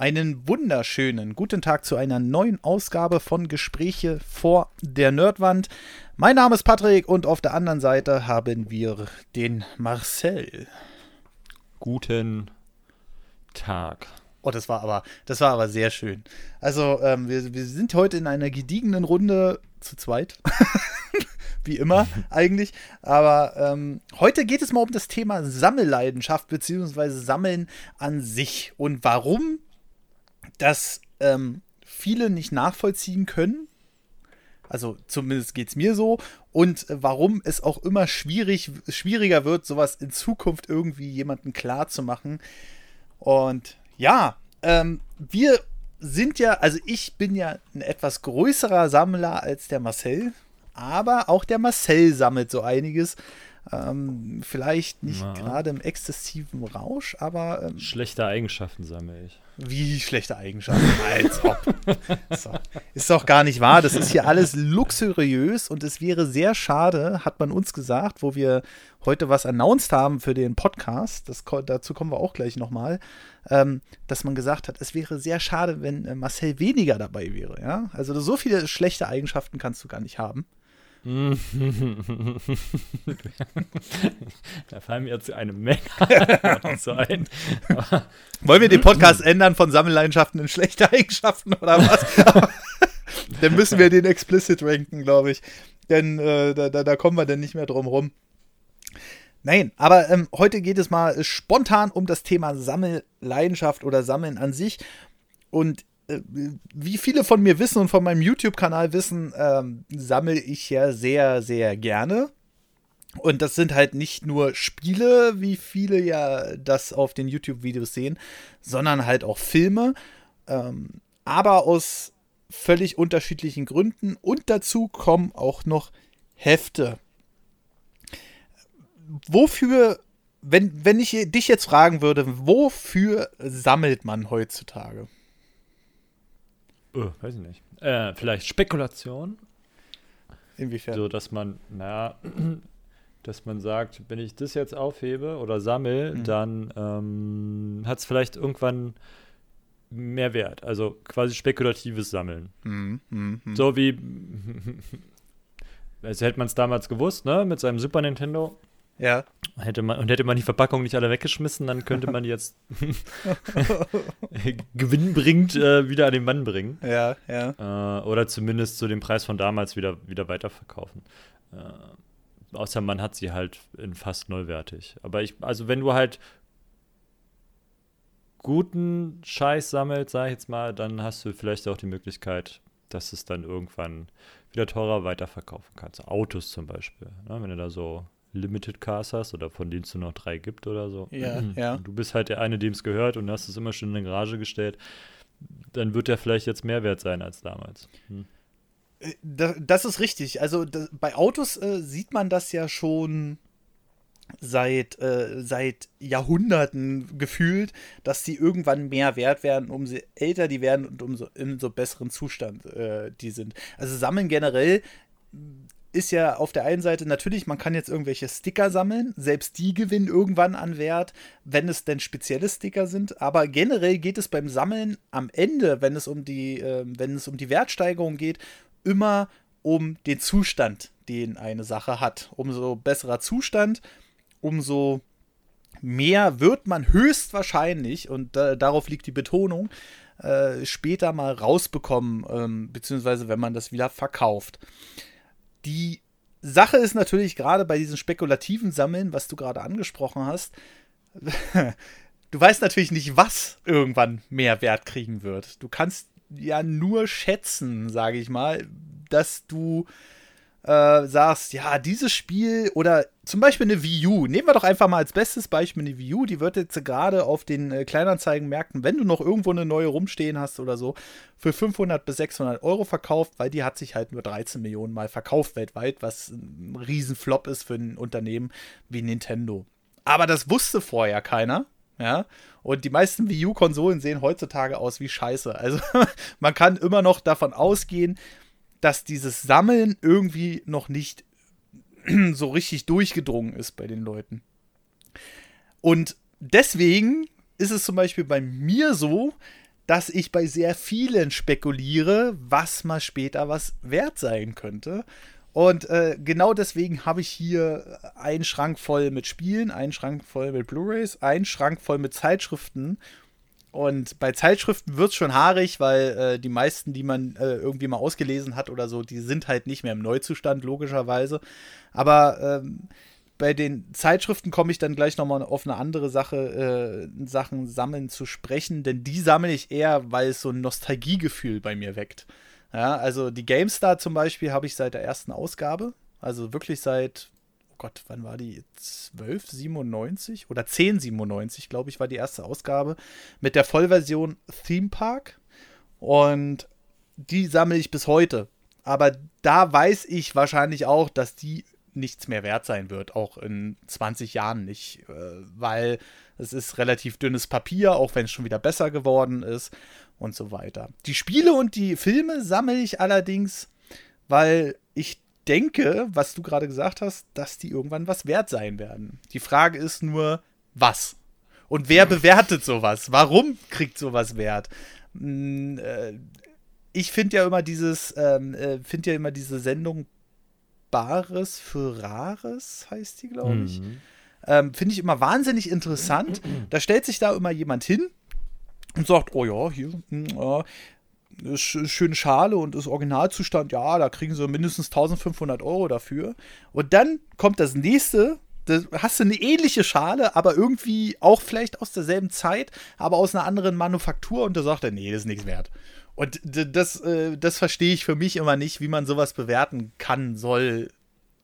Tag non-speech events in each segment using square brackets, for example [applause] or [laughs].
Einen wunderschönen guten Tag zu einer neuen Ausgabe von Gespräche vor der Nerdwand. Mein Name ist Patrick und auf der anderen Seite haben wir den Marcel. Guten Tag. Oh, das war aber, das war aber sehr schön. Also, ähm, wir, wir sind heute in einer gediegenen Runde zu zweit. [laughs] Wie immer [laughs] eigentlich. Aber ähm, heute geht es mal um das Thema Sammelleidenschaft beziehungsweise Sammeln an sich und warum das ähm, viele nicht nachvollziehen können. Also zumindest geht es mir so. Und äh, warum es auch immer schwierig, schwieriger wird, sowas in Zukunft irgendwie jemandem klar zu machen. Und ja, ähm, wir sind ja, also ich bin ja ein etwas größerer Sammler als der Marcel. Aber auch der Marcel sammelt so einiges. Ähm, vielleicht nicht gerade im exzessiven Rausch, aber. Ähm, schlechte Eigenschaften sammle ich. Wie schlechte Eigenschaften? Als ob. so. Ist doch gar nicht wahr. Das ist hier alles luxuriös und es wäre sehr schade, hat man uns gesagt, wo wir heute was announced haben für den Podcast. Das, dazu kommen wir auch gleich nochmal. Ähm, dass man gesagt hat, es wäre sehr schade, wenn äh, Marcel weniger dabei wäre. Ja? Also so viele schlechte Eigenschaften kannst du gar nicht haben. Da fallen mir jetzt eine Menge [laughs] so ein. Wollen wir den Podcast ändern von Sammelleidenschaften in schlechte Eigenschaften oder was? [laughs] dann müssen wir den explicit ranken, glaube ich. Denn äh, da, da, da, kommen wir dann nicht mehr drum rum. Nein, aber ähm, heute geht es mal spontan um das Thema Sammelleidenschaft oder Sammeln an sich. Und wie viele von mir wissen und von meinem YouTube-Kanal wissen, ähm, sammle ich ja sehr, sehr gerne. Und das sind halt nicht nur Spiele, wie viele ja das auf den YouTube-Videos sehen, sondern halt auch Filme. Ähm, aber aus völlig unterschiedlichen Gründen. Und dazu kommen auch noch Hefte. Wofür, wenn, wenn ich dich jetzt fragen würde, wofür sammelt man heutzutage? Oh, weiß ich nicht. Äh, vielleicht Spekulation. Inwiefern? So, dass man, naja, [clears throat] dass man sagt, wenn ich das jetzt aufhebe oder sammle, mhm. dann ähm, hat es vielleicht irgendwann mehr Wert. Also quasi spekulatives Sammeln. Mhm. Mhm. So wie, [laughs] also hätte man es damals gewusst, ne, mit seinem Super Nintendo. Ja. Hätte man, und hätte man die Verpackung nicht alle weggeschmissen, dann könnte man jetzt [laughs] [laughs] gewinnbringend äh, wieder an den Mann bringen. Ja, ja. Äh, oder zumindest zu dem Preis von damals wieder, wieder weiterverkaufen. Äh, außer man hat sie halt in fast neuwertig. Aber ich, also wenn du halt guten Scheiß sammelst, sag ich jetzt mal, dann hast du vielleicht auch die Möglichkeit, dass es dann irgendwann wieder teurer weiterverkaufen kannst. Autos zum Beispiel. Ne? Wenn du da so Limited Cars hast oder von denen es nur noch drei gibt oder so. Ja, ja. Du bist halt der eine, dem es gehört und hast es immer schon in eine Garage gestellt. Dann wird der vielleicht jetzt mehr wert sein als damals. Hm. Äh, das ist richtig. Also das, bei Autos äh, sieht man das ja schon seit, äh, seit Jahrhunderten gefühlt, dass sie irgendwann mehr wert werden, umso älter die werden und umso in so besseren Zustand äh, die sind. Also Sammeln generell ist ja auf der einen Seite natürlich, man kann jetzt irgendwelche Sticker sammeln, selbst die gewinnen irgendwann an Wert, wenn es denn spezielle Sticker sind, aber generell geht es beim Sammeln am Ende, wenn es um die, äh, wenn es um die Wertsteigerung geht, immer um den Zustand, den eine Sache hat. Umso besserer Zustand, umso mehr wird man höchstwahrscheinlich, und äh, darauf liegt die Betonung, äh, später mal rausbekommen, ähm, beziehungsweise wenn man das wieder verkauft. Die Sache ist natürlich gerade bei diesen spekulativen Sammeln, was du gerade angesprochen hast, [laughs] du weißt natürlich nicht, was irgendwann mehr Wert kriegen wird. Du kannst ja nur schätzen, sage ich mal, dass du äh, sagst, ja, dieses Spiel oder zum Beispiel eine Wii U, nehmen wir doch einfach mal als bestes Beispiel eine Wii U, die wird jetzt gerade auf den äh, Kleinanzeigenmärkten, wenn du noch irgendwo eine neue rumstehen hast oder so, für 500 bis 600 Euro verkauft, weil die hat sich halt nur 13 Millionen Mal verkauft weltweit, was ein Riesenflop ist für ein Unternehmen wie Nintendo. Aber das wusste vorher keiner. Ja, und die meisten Wii U-Konsolen sehen heutzutage aus wie Scheiße. Also [laughs] man kann immer noch davon ausgehen, dass dieses Sammeln irgendwie noch nicht [clears throat] so richtig durchgedrungen ist bei den Leuten. Und deswegen ist es zum Beispiel bei mir so, dass ich bei sehr vielen spekuliere, was mal später was wert sein könnte. Und äh, genau deswegen habe ich hier einen Schrank voll mit Spielen, einen Schrank voll mit Blu-rays, einen Schrank voll mit Zeitschriften. Und bei Zeitschriften wird es schon haarig, weil äh, die meisten, die man äh, irgendwie mal ausgelesen hat oder so, die sind halt nicht mehr im Neuzustand, logischerweise. Aber ähm, bei den Zeitschriften komme ich dann gleich nochmal auf eine andere Sache, äh, Sachen sammeln zu sprechen, denn die sammle ich eher, weil es so ein Nostalgiegefühl bei mir weckt. Ja, also die GameStar zum Beispiel habe ich seit der ersten Ausgabe, also wirklich seit, Gott, wann war die? 1297 oder 1097, glaube ich, war die erste Ausgabe mit der Vollversion Theme Park und die sammle ich bis heute. Aber da weiß ich wahrscheinlich auch, dass die nichts mehr wert sein wird, auch in 20 Jahren nicht, äh, weil es ist relativ dünnes Papier, auch wenn es schon wieder besser geworden ist und so weiter. Die Spiele und die Filme sammle ich allerdings, weil ich denke, was du gerade gesagt hast, dass die irgendwann was wert sein werden. Die Frage ist nur, was? Und wer bewertet sowas? Warum kriegt sowas Wert? Hm, äh, ich finde ja immer dieses, ähm, äh, finde ja immer diese Sendung Bares für Rares, heißt die, glaube ich. Mhm. Ähm, Finde ich immer wahnsinnig interessant. Da stellt sich da immer jemand hin und sagt, oh ja, hier, mh, hm, schöne Schale und ist Originalzustand, ja, da kriegen sie mindestens 1500 Euro dafür. Und dann kommt das nächste, da hast du eine ähnliche Schale, aber irgendwie auch vielleicht aus derselben Zeit, aber aus einer anderen Manufaktur und da sagt er, nee, das ist nichts wert. Und das, äh, das verstehe ich für mich immer nicht, wie man sowas bewerten kann, soll.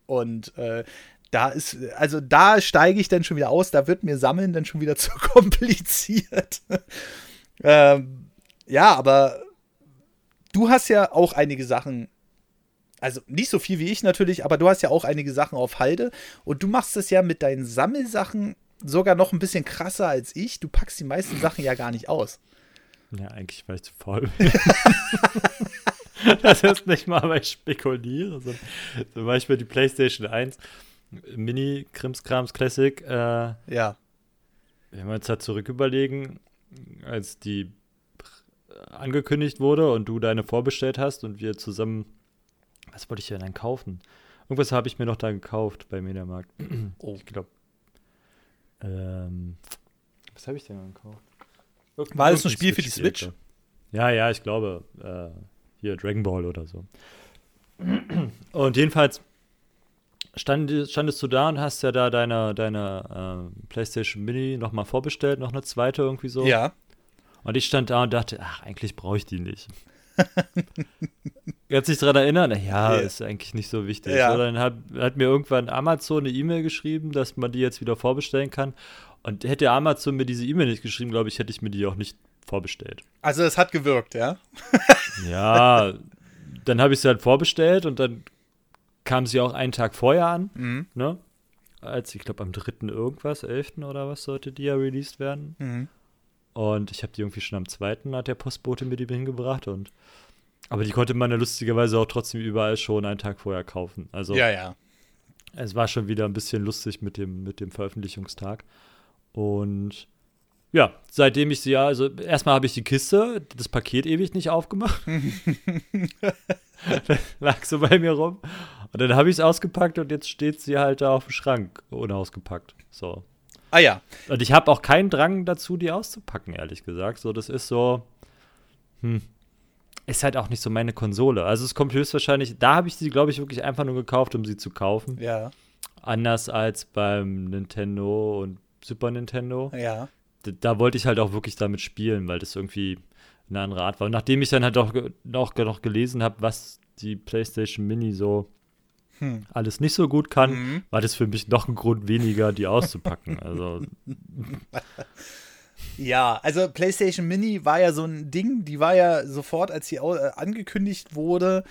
Und äh, da ist, also da steige ich dann schon wieder aus, da wird mir Sammeln dann schon wieder [laughs] zu kompliziert. [laughs] ähm, ja, aber du hast ja auch einige Sachen, also nicht so viel wie ich natürlich, aber du hast ja auch einige Sachen auf Halde und du machst es ja mit deinen Sammelsachen sogar noch ein bisschen krasser als ich. Du packst die meisten Sachen ja gar nicht aus. Ja, eigentlich, weil ich zu faul bin. [laughs] das ist nicht mal, weil ich spekuliere. So, zum Beispiel die PlayStation 1 Mini Krimskrams Classic. Äh, ja. Wenn wir uns da zurück überlegen, als die angekündigt wurde und du deine vorbestellt hast und wir zusammen, was wollte ich denn dann kaufen? Irgendwas habe ich mir noch da gekauft bei Mediamarkt. Oh. Ich glaube. Ähm, was habe ich denn gekauft? War das ein Spiel für die Switch? Ja, ja, ich glaube. Äh, hier Dragon Ball oder so. Und jedenfalls stand, standest du da und hast ja da deine, deine äh, PlayStation Mini nochmal vorbestellt, noch eine zweite irgendwie so. Ja. Und ich stand da und dachte, ach, eigentlich brauche ich die nicht. Kannst dich daran erinnern? Ja, ja, ist eigentlich nicht so wichtig. Ja. So, dann hat, hat, mir irgendwann Amazon eine E-Mail geschrieben, dass man die jetzt wieder vorbestellen kann. Und hätte Amazon mir diese E-Mail nicht geschrieben, glaube ich, hätte ich mir die auch nicht vorbestellt. Also es hat gewirkt, ja? [laughs] ja, dann habe ich sie halt vorbestellt und dann kam sie auch einen Tag vorher an, mhm. ne? Als ich glaube am 3. irgendwas, 11. oder was sollte die ja released werden. Mhm. Und ich habe die irgendwie schon am 2. hat der Postbote mir die hingebracht und aber die konnte man ja lustigerweise auch trotzdem überall schon einen Tag vorher kaufen. Also ja, ja. Es war schon wieder ein bisschen lustig mit dem, mit dem Veröffentlichungstag. Und ja, seitdem ich sie ja, also erstmal habe ich die Kiste, das Paket ewig nicht aufgemacht. [laughs] [laughs] lag so bei mir rum. Und dann habe ich es ausgepackt und jetzt steht sie halt da auf dem Schrank, unausgepackt. So. Ah ja. Und ich habe auch keinen Drang dazu, die auszupacken, ehrlich gesagt. So, das ist so, hm, ist halt auch nicht so meine Konsole. Also es kommt höchstwahrscheinlich, da habe ich sie, glaube ich, wirklich einfach nur gekauft, um sie zu kaufen. Ja. Anders als beim Nintendo und Super Nintendo. Ja. Da, da, wollte ich halt auch wirklich damit spielen, weil das irgendwie eine andere Art war. Und nachdem ich dann halt auch noch, noch gelesen habe, was die PlayStation Mini so hm. alles nicht so gut kann, mhm. war das für mich noch ein Grund weniger, die auszupacken. also. [laughs] Ja, also PlayStation Mini war ja so ein Ding, die war ja sofort, als sie äh, angekündigt wurde,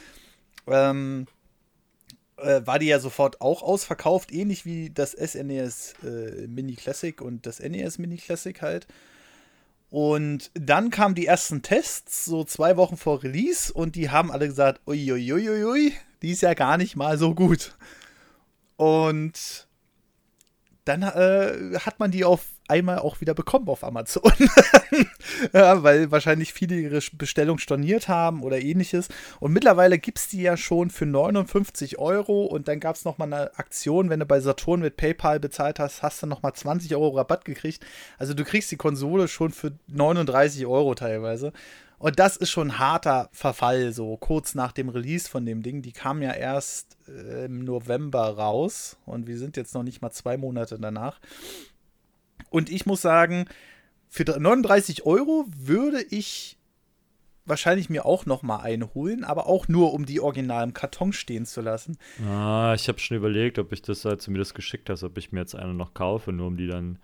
ähm, äh, war die ja sofort auch ausverkauft, ähnlich wie das SNES äh, Mini Classic und das NES Mini Classic halt. Und dann kamen die ersten Tests, so zwei Wochen vor Release, und die haben alle gesagt, uiuiuiui, die ist ja gar nicht mal so gut. Und dann äh, hat man die auf einmal auch wieder bekommen auf Amazon. [laughs] ja, weil wahrscheinlich viele ihre Bestellung storniert haben oder ähnliches. Und mittlerweile gibt es die ja schon für 59 Euro und dann gab es nochmal eine Aktion, wenn du bei Saturn mit PayPal bezahlt hast, hast du nochmal 20 Euro Rabatt gekriegt. Also du kriegst die Konsole schon für 39 Euro teilweise. Und das ist schon ein harter Verfall, so kurz nach dem Release von dem Ding. Die kam ja erst äh, im November raus und wir sind jetzt noch nicht mal zwei Monate danach. Und ich muss sagen, für 39 Euro würde ich wahrscheinlich mir auch noch mal eine holen, aber auch nur, um die original im Karton stehen zu lassen. Ah, ich habe schon überlegt, ob ich das, als du mir das geschickt hast, ob ich mir jetzt eine noch kaufe, nur um die dann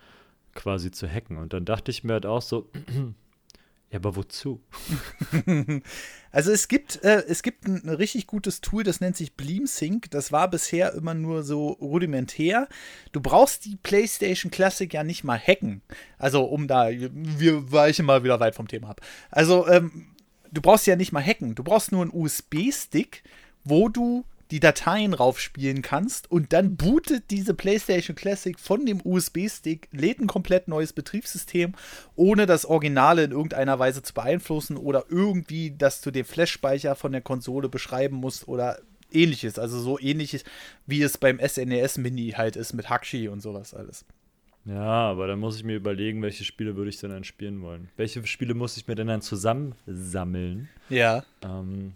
quasi zu hacken. Und dann dachte ich mir halt auch so, [clears throat] ja, aber wozu? [laughs] also es gibt, äh, es gibt ein, ein, richtig gutes Tool, das nennt sich BleamSync. Das war bisher immer nur so rudimentär. Du brauchst die PlayStation Classic ja nicht mal hacken. Also um da, wir weichen mal wieder weit vom Thema ab. Also ähm, du brauchst ja nicht mal hacken. Du brauchst nur einen USB-Stick, wo du die Dateien raufspielen kannst und dann bootet diese PlayStation Classic von dem USB-Stick, lädt ein komplett neues Betriebssystem, ohne das Originale in irgendeiner Weise zu beeinflussen oder irgendwie, dass du den Flash-Speicher von der Konsole beschreiben musst oder ähnliches. Also so ähnliches, wie es beim SNES e Mini halt ist mit Hakshi und sowas alles. Ja, aber dann muss ich mir überlegen, welche Spiele würde ich denn dann spielen wollen. Welche Spiele muss ich mir denn dann zusammensammeln? Ja. Ähm.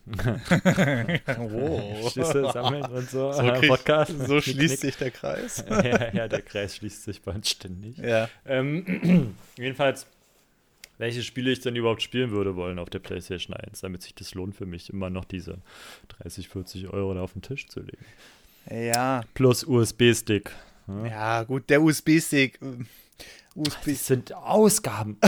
oh. [laughs] [laughs] Schlüssel sammeln und so. So, krieg, Podcast. so schließt sich der Kreis. [laughs] ja, ja, der Kreis schließt sich bei uns ständig. Ja. Ähm, [clears throat] jedenfalls, welche Spiele ich denn überhaupt spielen würde wollen auf der PlayStation 1, damit sich das lohnt für mich, immer noch diese 30, 40 Euro da auf den Tisch zu legen. Ja. Plus USB-Stick. Ja, ja gut, der USB-Stick. Äh, USB das sind [laughs] Ausgaben.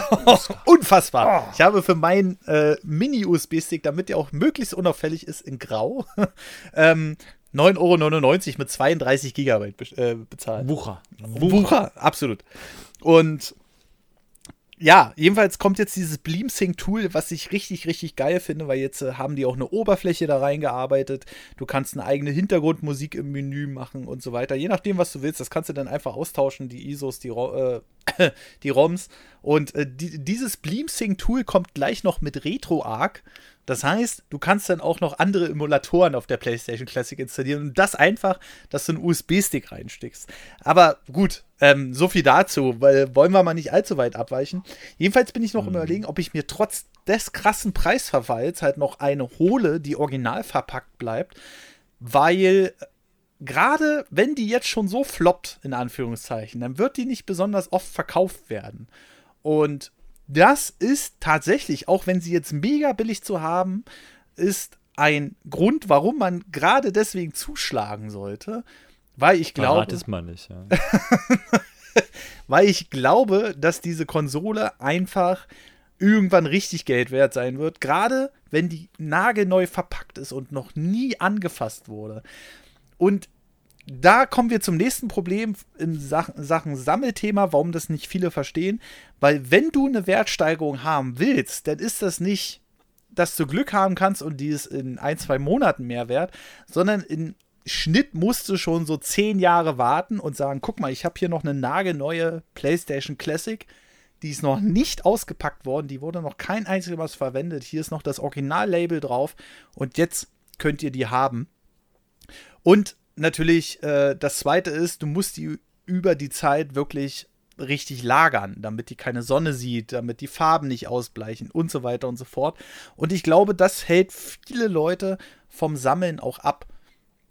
Unfassbar. Oh. Ich habe für meinen äh, Mini-USB-Stick, damit der auch möglichst unauffällig ist, in Grau, [laughs] ähm, 9,99 Euro mit 32 Gigabyte be äh, bezahlt. Wucher. Wucher. Wucher, absolut. Und ja, jedenfalls kommt jetzt dieses BleamSync-Tool, was ich richtig, richtig geil finde, weil jetzt äh, haben die auch eine Oberfläche da reingearbeitet. Du kannst eine eigene Hintergrundmusik im Menü machen und so weiter. Je nachdem, was du willst. Das kannst du dann einfach austauschen, die ISOs, die, äh, [coughs] die ROMs. Und äh, die, dieses BleamSync-Tool kommt gleich noch mit RetroArch. Das heißt, du kannst dann auch noch andere Emulatoren auf der PlayStation Classic installieren und das einfach, dass du einen USB-Stick reinstickst. Aber gut, ähm, so viel dazu, weil wollen wir mal nicht allzu weit abweichen. Jedenfalls bin ich noch mhm. überlegen, ob ich mir trotz des krassen Preisverfalls halt noch eine hole, die original verpackt bleibt, weil gerade wenn die jetzt schon so floppt, in Anführungszeichen, dann wird die nicht besonders oft verkauft werden. Und das ist tatsächlich, auch wenn sie jetzt mega billig zu haben, ist ein Grund, warum man gerade deswegen zuschlagen sollte, weil ich glaube. Das man nicht, ja. [laughs] weil ich glaube, dass diese Konsole einfach irgendwann richtig Geld wert sein wird, gerade wenn die nagelneu verpackt ist und noch nie angefasst wurde. Und da kommen wir zum nächsten Problem in Sachen, Sammelthema, warum das nicht viele verstehen. Weil wenn du eine Wertsteigerung haben willst, dann ist das nicht, dass du Glück haben kannst und die ist in ein, zwei Monaten mehr wert, sondern im Schnitt musst du schon so zehn Jahre warten und sagen, guck mal, ich habe hier noch eine nagelneue PlayStation Classic, die ist noch nicht ausgepackt worden, die wurde noch kein einziges Mal verwendet. Hier ist noch das Originallabel drauf und jetzt könnt ihr die haben. Und natürlich, äh, das zweite ist, du musst die über die Zeit wirklich richtig lagern, damit die keine Sonne sieht, damit die Farben nicht ausbleichen und so weiter und so fort. Und ich glaube, das hält viele Leute vom Sammeln auch ab.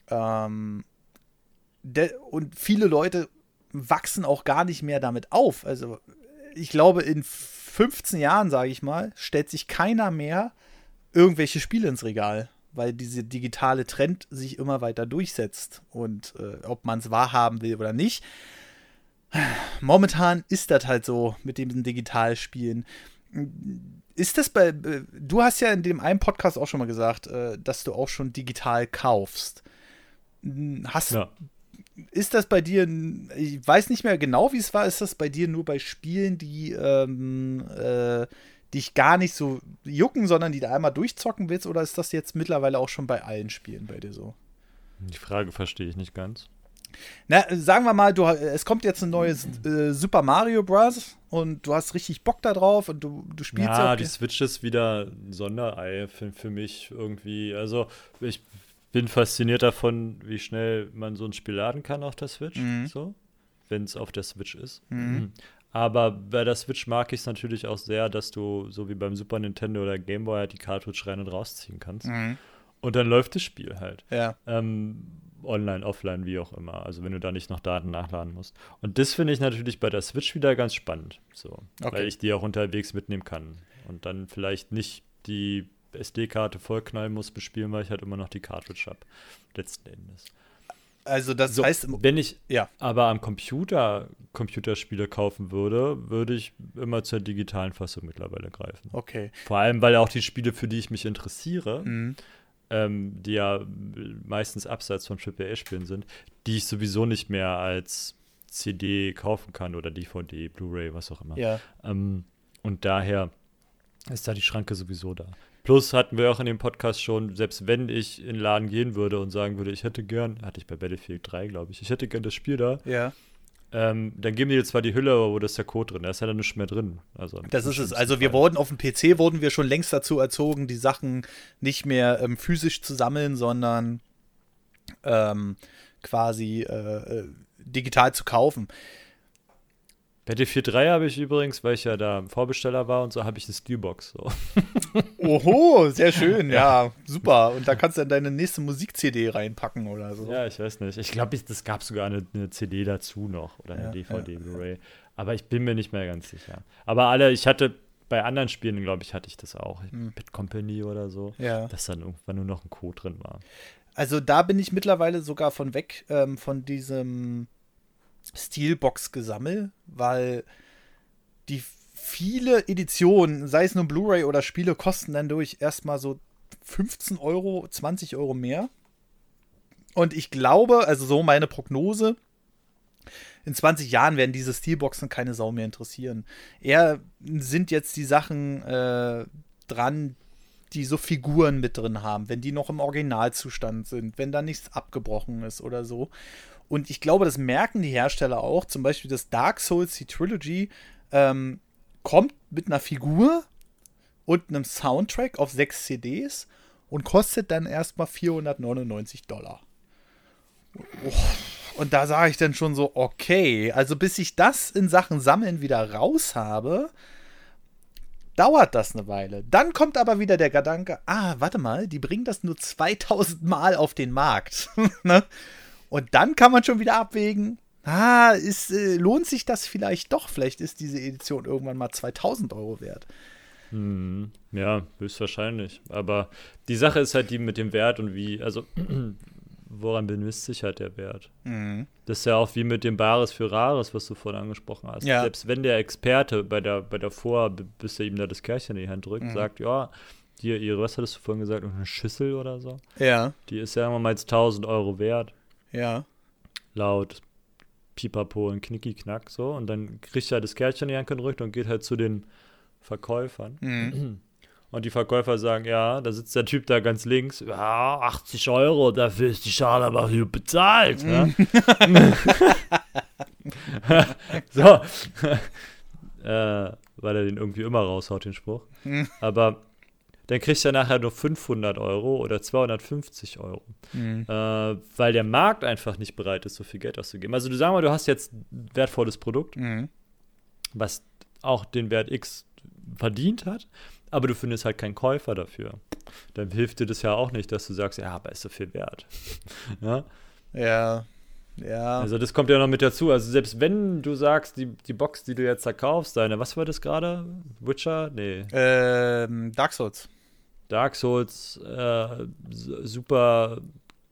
Ähm, und viele Leute wachsen auch gar nicht mehr damit auf. Also ich glaube, in 15 Jahren, sage ich mal, stellt sich keiner mehr irgendwelche Spiele ins Regal weil diese digitale Trend sich immer weiter durchsetzt. Und äh, ob man es wahrhaben will oder nicht, momentan ist das halt so mit dem Digitalspielen. Ist das bei. Du hast ja in dem einen Podcast auch schon mal gesagt, äh, dass du auch schon digital kaufst. Hast, ja. Ist das bei dir, ich weiß nicht mehr genau, wie es war, ist das bei dir nur bei Spielen, die ähm, äh, dich gar nicht so jucken, sondern die da einmal durchzocken willst? Oder ist das jetzt mittlerweile auch schon bei allen Spielen bei dir so? Die Frage verstehe ich nicht ganz. Na, sagen wir mal, du, es kommt jetzt ein neues äh, Super Mario Bros. und du hast richtig Bock da drauf und du, du spielst Ja, auch- die Switch ist wieder ein Sonderei für, für mich irgendwie. Also ich bin fasziniert davon, wie schnell man so ein Spiel laden kann auf der Switch, Mhm. so, wenn es auf der Switch ist. Mhm. Aber bei der Switch mag ich es natürlich auch sehr, dass du, so wie beim Super Nintendo oder Game Boy, halt die Cartridge rein und rausziehen kannst. Mhm. Und dann läuft das Spiel halt. Ja. Ähm, online, offline, wie auch immer. Also wenn du da nicht noch Daten nachladen musst. Und das finde ich natürlich bei der Switch wieder ganz spannend. So. Okay. Weil ich die auch unterwegs mitnehmen kann. Und dann vielleicht nicht die SD-Karte vollknallen muss bespielen, weil ich halt immer noch die Cartridge habe. Letzten Endes. Also das So, heißt, wenn ich ja. aber am Computer Computerspiele kaufen würde, würde ich immer zur digitalen Fassung mittlerweile greifen. Okay. Vor allem, weil auch die Spiele, für die ich mich interessiere, Mhm. ähm, die ja meistens abseits von AAA-Spielen sind, die ich sowieso nicht mehr als CD kaufen kann oder DVD, Blu-ray, was auch immer. Ja. Ähm, und daher ist da die Schranke sowieso da. Plus hatten wir auch in dem Podcast schon, selbst wenn ich in den Laden gehen würde und sagen würde, ich hätte gern, hatte ich bei Battlefield 3, glaube ich, ich hätte gern das Spiel da, Ja. ähm, dann geben die dir zwar die Hülle, aber wo das ist der Code drin? Da ist ja dann nichts mehr drin. Also Das ist es. Also wir Fall. wurden auf dem PC wurden wir schon längst dazu erzogen, die Sachen nicht mehr ähm, physisch zu sammeln, sondern ähm, quasi äh, äh, digital zu kaufen. Battlefield 3 habe ich übrigens, weil ich ja da Vorbesteller war und so, habe ich eine Steelbox. So. [laughs] Oho, sehr schön, ja, super. Und da kannst du dann deine nächste Musik-CD reinpacken oder so. Ja, ich weiß nicht. Ich glaube, es gab sogar eine, eine CD dazu noch oder eine Ja, DVD, ja. Blu-ray. Aber ich bin mir nicht mehr ganz sicher. Aber alle, ich hatte bei anderen Spielen, glaube ich, hatte ich das auch. Hm. Pit Company oder so. Ja. Dass dann irgendwann nur noch ein Code drin war. Also da bin ich mittlerweile sogar von weg ähm, von diesem Steelbox-Gesammel, weil die viele Editionen, sei es nur Blu-ray oder Spiele, kosten dann durch erstmal so 15 Euro, 20 Euro mehr. Und ich glaube, also so meine Prognose, in 20 Jahren werden diese Steelboxen keine Sau mehr interessieren. Eher sind jetzt die Sachen äh, dran, die so Figuren mit drin haben, wenn die noch im Originalzustand sind, wenn da nichts abgebrochen ist oder so. Und ich glaube, das merken die Hersteller auch. Zum Beispiel das Dark Souls, die Trilogy, ähm, kommt mit einer Figur und einem Soundtrack auf sechs CDs und kostet dann erstmal 499 Dollar. Oh, Und da sage ich dann schon so, okay, also bis ich das in Sachen Sammeln wieder raus habe, dauert das eine Weile. Dann kommt aber wieder der Gedanke, ah, warte mal, die bringen das nur 2000 Mal auf den Markt. [laughs] ne? Und dann kann man schon wieder abwägen, ah, ist, äh, lohnt sich das vielleicht doch? Vielleicht ist diese Edition irgendwann mal 2000 Euro wert. Hm, ja, höchstwahrscheinlich. Aber die Sache ist halt die mit dem Wert und wie, also [clears throat] woran bemisst sich halt der Wert? Das ist ja auch wie mit dem Bares für Rares, was du vorhin angesprochen hast. Ja. Selbst wenn der Experte bei der, bei der Vor, bis er ihm da das Kärchen in die Hand Mhm. drückt, sagt, ja, hier, ihre, was hattest du vorhin gesagt, eine Schüssel oder so, Ja, die ist ja mal jetzt 1000 Euro wert, ja. laut Pipapo und Knicki-Knack, so, und dann kriegt er das Kärtchen in die Hand gedrückt und geht halt zu den Verkäufern. Mhm. Und die Verkäufer sagen, ja, da sitzt der Typ da ganz links, ja, 80 Euro, dafür ist die Schale aber hier bezahlt. Ja? [laughs] so. [laughs] äh, weil er den irgendwie immer raushaut, den Spruch. Mhm. Aber dann kriegt er nachher nur 500 Euro oder 250 Euro. Mhm. Äh, weil der Markt einfach nicht bereit ist, so viel Geld auszugeben. Also du sag mal, du hast jetzt ein wertvolles Produkt, Mhm. was auch den Wert X verdient hat, aber du findest halt keinen Käufer dafür. Dann hilft dir das ja auch nicht, dass du sagst, ja, aber ist so viel wert. [laughs] ja? Ja, ja. Also das kommt ja noch mit dazu. Also selbst wenn du sagst, die, die Box, die du jetzt da kaufst, deine, was war das gerade? Witcher? Nee. ähm, Dark Souls. Dark Souls, äh, super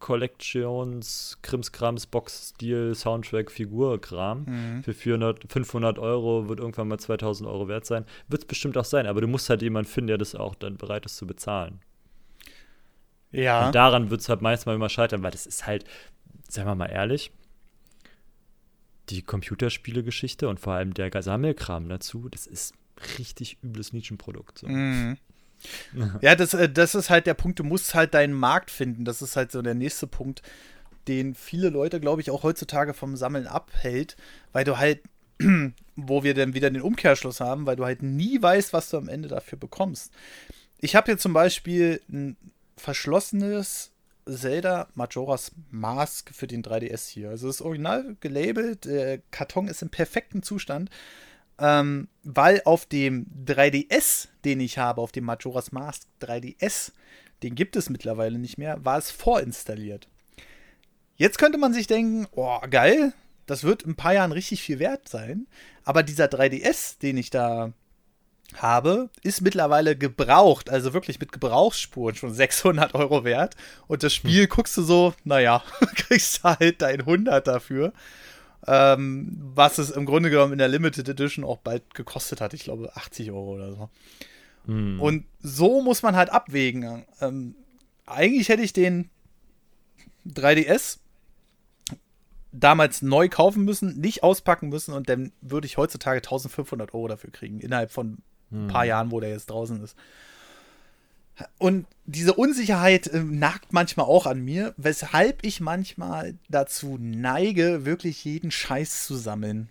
Collections, Krimskrams, Box-Stil, Soundtrack, Figur-Kram. Mhm. Für 400, 500 Euro wird irgendwann mal 2000 Euro wert sein. Wird es bestimmt auch sein, aber du musst halt jemanden finden, der das auch dann bereit ist zu bezahlen. Ja. Und daran wird es halt meistens immer scheitern, weil das ist halt, sagen wir mal ehrlich, die Computerspiele-Geschichte und vor allem der Sammelkram dazu, das ist richtig übles Nischenprodukt. So. Mhm. Ja, das, äh, das ist halt der Punkt, du musst halt deinen Markt finden. Das ist halt so der nächste Punkt. den viele Leute, glaube ich, auch heutzutage vom Sammeln abhält, weil du halt, [clears throat] wo wir dann wieder den Umkehrschluss haben, weil du halt nie weißt, was du am Ende dafür bekommst. Ich habe hier zum Beispiel ein verschlossenes Zelda Majora's Mask für den 3DS hier. Also das ist original gelabelt, der Karton ist im perfekten Zustand, ähm, weil auf dem 3DS, den ich habe, auf dem Majora's Mask 3DS, den gibt es mittlerweile nicht mehr, war es vorinstalliert. Jetzt könnte man sich denken, oh, geil, das wird in ein paar Jahren richtig viel wert sein. Aber dieser 3DS, den ich da habe, ist mittlerweile gebraucht, also wirklich mit Gebrauchsspuren schon [laughs] 600 Euro wert. Und das Spiel hm. guckst du so, naja, [laughs] kriegst halt dein 100 dafür. Ähm, was es im Grunde genommen in der Limited Edition auch bald gekostet hat. Ich glaube 80 Euro oder so. Hm. Und so muss man halt abwägen. Ähm, eigentlich hätte ich den 3DS damals neu kaufen müssen, nicht auspacken müssen und dann würde ich heutzutage 1500 Euro dafür kriegen, innerhalb von ein paar hm. Jahren, wo der jetzt draußen ist. Und diese Unsicherheit äh, nagt manchmal auch an mir, weshalb ich manchmal dazu neige, wirklich jeden Scheiß zu sammeln.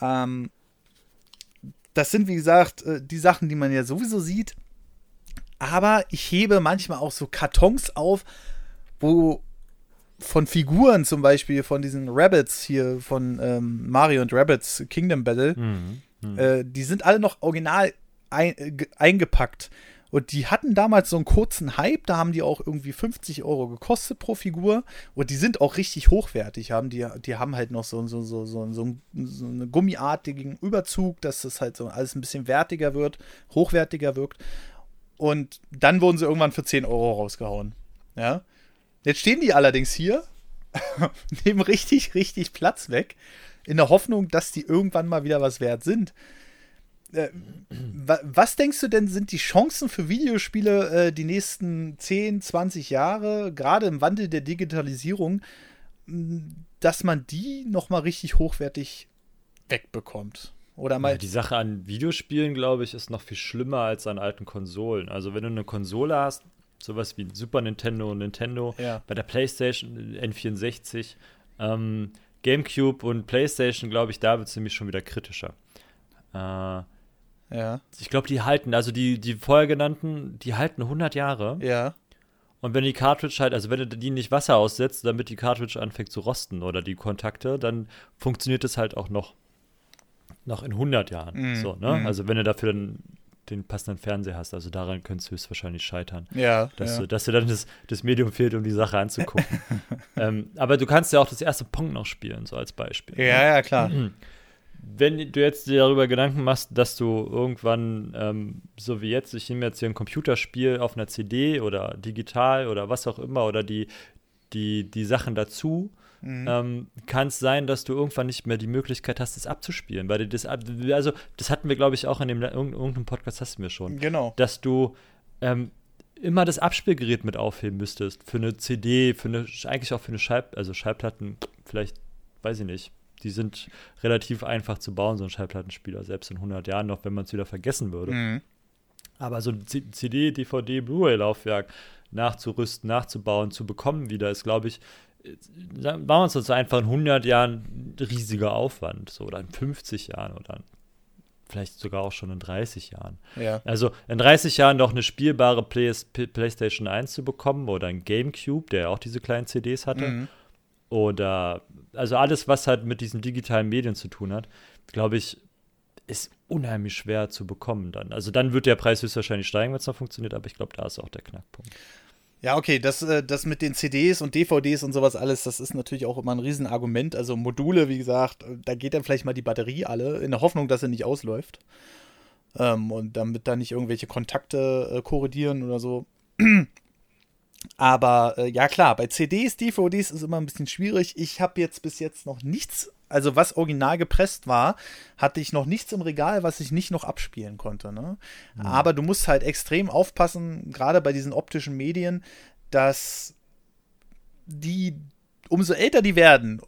Ähm, das sind, wie gesagt, äh, die Sachen, die man ja sowieso sieht. Aber ich hebe manchmal auch so Kartons auf, wo von Figuren zum Beispiel, von diesen Rabbits hier, von ähm, Mario und Rabbits Kingdom Battle, mhm. Mhm. Äh, die sind alle noch original ein, äh, eingepackt. Und die hatten damals so einen kurzen Hype, da haben die auch irgendwie 50 Euro gekostet pro Figur. Und die sind auch richtig hochwertig. Haben die, die haben halt noch so, so, so, so, so, so einen gummiartigen Überzug, dass das halt so alles ein bisschen wertiger wird, hochwertiger wirkt. Und dann wurden sie irgendwann für 10 Euro rausgehauen. Ja. Jetzt stehen die allerdings hier, [laughs] nehmen richtig, richtig Platz weg, in der Hoffnung, dass die irgendwann mal wieder was wert sind. Äh, was denkst du denn, sind die Chancen für Videospiele äh, die nächsten 10, 20 Jahre, gerade im Wandel der Digitalisierung, dass man die nochmal richtig hochwertig wegbekommt? Oder mal ja, die Sache an Videospielen, glaube ich, ist noch viel schlimmer als an alten Konsolen. Also, wenn du eine Konsole hast, sowas wie Super Nintendo und Nintendo, ja. bei der PlayStation N64, ähm, GameCube und PlayStation, glaube ich, da wird es nämlich schon wieder kritischer. Äh, ja. Ich glaube, die halten, also die, die vorher genannten, die halten 100 Jahre. Ja. Und wenn die Cartridge halt, also wenn du die nicht Wasser aussetzt, damit die Cartridge anfängt zu rosten oder die Kontakte, dann funktioniert es halt auch noch, noch in 100 Jahren. Mm, so, ne? Mm. Also wenn du dafür dann den passenden Fernseher hast. Also daran könnte es höchstwahrscheinlich scheitern. Ja. Dass, ja. Du, dass dir dann das, das Medium fehlt, um die Sache anzugucken. [laughs] ähm, aber du kannst ja auch das erste Pong noch spielen, so als Beispiel. Ja, ja, klar. [clears throat] Wenn du jetzt dir darüber Gedanken machst, dass du irgendwann, ähm, so wie jetzt, ich nehme jetzt hier ein Computerspiel auf einer CD oder digital oder was auch immer oder die, die, die Sachen dazu, mhm. ähm, kann es sein, dass du irgendwann nicht mehr die Möglichkeit hast, das abzuspielen. Weil das, also, das hatten wir, glaube ich, auch in dem irgendeinem Podcast hast du mir schon. Genau. Dass du ähm, immer das Abspielgerät mit aufheben müsstest. Für eine CD, für eine, eigentlich auch für eine Schallplatte, also Schallplatten, vielleicht, weiß ich nicht. Die sind relativ einfach zu bauen, so ein Schallplattenspieler, selbst in 100 Jahren noch, wenn man es wieder vergessen würde. Mhm. Aber so ein CD, DVD, Blu-ray-Laufwerk nachzurüsten, nachzubauen, zu bekommen wieder, ist, glaube ich, machen wir uns das einfach in 100 Jahren ein riesiger Aufwand, so, oder in 50 Jahren oder vielleicht sogar auch schon in 30 Jahren. Ja. Also in 30 Jahren noch eine spielbare Play PlayStation 1 zu bekommen oder ein GameCube, der ja auch diese kleinen CDs hatte. Mhm. Oder also alles, was halt mit diesen digitalen Medien zu tun hat, glaube ich, ist unheimlich schwer zu bekommen dann. Also dann wird der Preis höchstwahrscheinlich steigen, wenn es noch funktioniert, aber ich glaube, da ist auch der Knackpunkt. Ja, okay, das, äh, das mit den CDs und DVDs und sowas alles, das ist natürlich auch immer ein Riesenargument. Also Module, wie gesagt, da geht dann vielleicht mal die Batterie alle, in der Hoffnung, dass sie nicht ausläuft. Ähm, und damit da nicht irgendwelche Kontakte äh, korrodieren oder so. Aber äh, ja klar, bei CDs, DVDs ist immer ein bisschen schwierig. Ich habe jetzt bis jetzt noch nichts also was original gepresst war, hatte ich noch nichts im Regal, was ich nicht noch abspielen konnte. Ne? Mhm. Aber du musst halt extrem aufpassen, gerade bei diesen optischen Medien, dass die, umso älter die werden,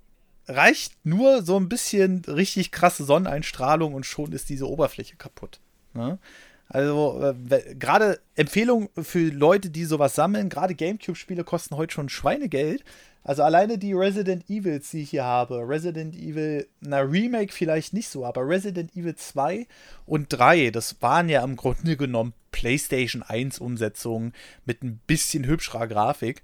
reicht nur so ein bisschen richtig krasse Sonneneinstrahlung und schon ist diese Oberfläche kaputt. Ne? Also äh, gerade Empfehlung für Leute, die sowas sammeln, gerade Gamecube-Spiele kosten heute schon Schweinegeld Also alleine die Resident Evils, die ich hier habe, Resident Evil, na Remake vielleicht nicht so, aber Resident Evil 2 und 3, das waren ja im Grunde genommen PlayStation 1 Umsetzungen mit ein bisschen hübscherer Grafik.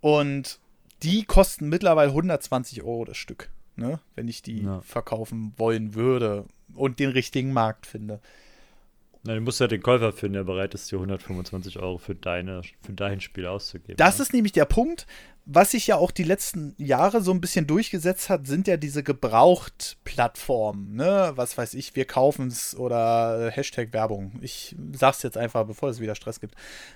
Und die kosten mittlerweile 120 Euro das Stück, ne? wenn ich die ja. verkaufen wollen würde und den richtigen Markt finde. Na, du musst ja den Käufer finden, der bereit ist, dir 125 Euro für, deine, für dein Spiel auszugeben. Das ja. ist nämlich der Punkt, was sich ja auch die letzten Jahre so ein bisschen durchgesetzt hat, sind ja diese Gebraucht-Plattformen. Ne? Was weiß ich, wir kaufen es oder äh, Hashtag Werbung. Ich sag's jetzt einfach, bevor es wieder Stress gibt.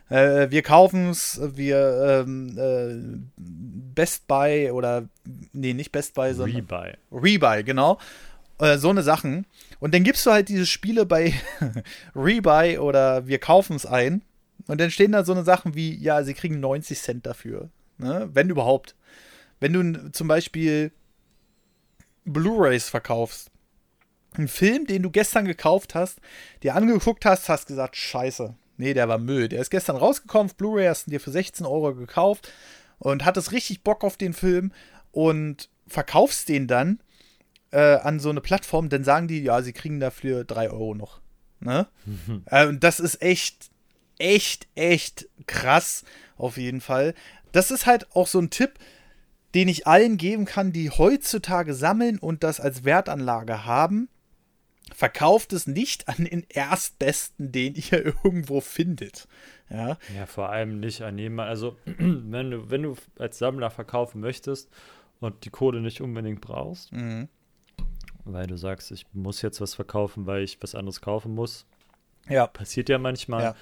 Äh, wir kaufen es, wir ähm, äh, Best Buy oder nee, nicht Best Buy, sondern Rebuy. Rebuy, genau. Äh, so eine Sachen. Und dann gibst du halt diese Spiele bei [laughs] Rebuy oder wir kaufen es ein. Und dann stehen da so eine Sachen wie, ja, sie kriegen 90 Cent dafür. Ne? Wenn überhaupt. Wenn du zum Beispiel Blu-rays verkaufst, einen Film, den du gestern gekauft hast, dir angeguckt hast, hast gesagt, scheiße. Nee, der war Müll. Der ist gestern rausgekommen, Blu-ray hast du dir für 16 Euro gekauft und hattest richtig Bock auf den Film und verkaufst den dann äh, an so eine Plattform, dann sagen die, ja, sie kriegen dafür 3 Euro noch. Ne? [laughs] äh, das ist echt, echt, echt krass, auf jeden Fall. Das ist halt auch so ein Tipp, den ich allen geben kann, die heutzutage sammeln und das als Wertanlage haben. Verkauft es nicht an den Erstbesten, den ihr [laughs] irgendwo findet. Ja, ja vor allem nicht an jemanden. Also, [clears throat] wenn du, wenn du als Sammler verkaufen möchtest und die Kohle nicht unbedingt brauchst, mhm weil du sagst, ich muss jetzt was verkaufen, weil ich was anderes kaufen muss. Ja. Passiert ja manchmal. Ja.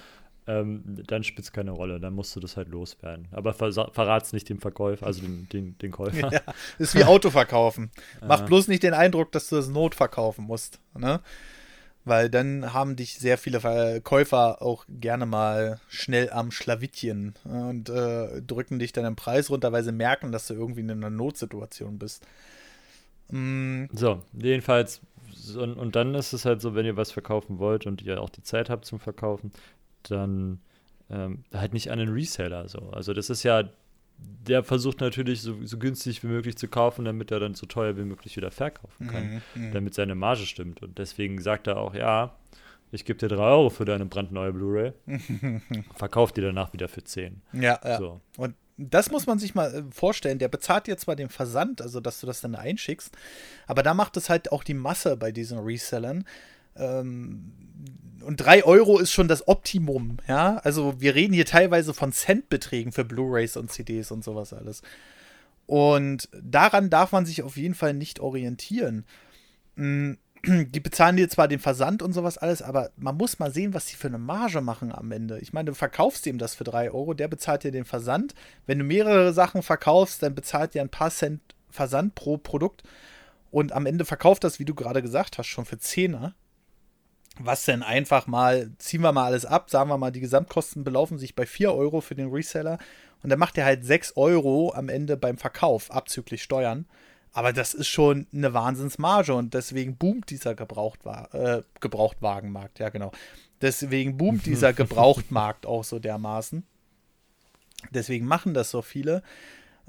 Ähm, dann spielt es keine Rolle, dann musst du das halt loswerden. Aber ver verrat's nicht dem Verkäufer, also den, den, den Käufer. Ja, ist wie Auto verkaufen. [laughs] Mach bloß nicht den Eindruck, dass du das Not verkaufen musst. Ne? Weil dann haben dich sehr viele Käufer auch gerne mal schnell am Schlawittchen und äh, drücken dich dann im Preis runter, weil sie merken, dass du irgendwie in einer Notsituation bist. Mm. So, jedenfalls, und, und dann ist es halt so, wenn ihr was verkaufen wollt und ihr auch die Zeit habt zum Verkaufen, dann ähm, halt nicht an einen Reseller. So. Also das ist ja, der versucht natürlich so, so, günstig wie möglich zu kaufen, damit er dann so teuer wie möglich wieder verkaufen kann, mhm. damit seine Marge stimmt. Und deswegen sagt er auch, ja, ich gebe dir 3 Euro für deine brandneue Blu-ray, [laughs] verkauf die danach wieder für 10. Ja, ja. So. Und das muss man sich mal äh, vorstellen. Der bezahlt jetzt zwar den Versand, also dass du das dann einschickst, aber da macht es halt auch die Masse bei diesen Resellern. Ähm, und 3 Euro ist schon das Optimum, ja. Also wir reden hier teilweise von Centbeträgen für Blu-rays und CDs und sowas alles. Und daran darf man sich auf jeden Fall nicht orientieren. Mhm die bezahlen dir zwar den Versand und sowas alles, aber man muss mal sehen, was die für eine Marge machen am Ende. Ich meine, du verkaufst ihm das für 3 Euro, der bezahlt dir den Versand. Wenn du mehrere Sachen verkaufst, dann bezahlt dir ein paar Cent Versand pro Produkt. Und am Ende verkauft das, wie du gerade gesagt hast, schon für 10er. Was denn einfach mal, ziehen wir mal alles ab, sagen wir mal, die Gesamtkosten belaufen sich bei 4 Euro für den Reseller. Und dann macht er halt 6 Euro am Ende beim Verkauf, abzüglich Steuern. Aber das ist schon eine Wahnsinnsmarge und deswegen boomt dieser Gebrauchtwa äh, Gebrauchtwagenmarkt, ja genau. Deswegen boomt [laughs] dieser Gebrauchtmarkt auch so dermaßen. Deswegen machen das so viele.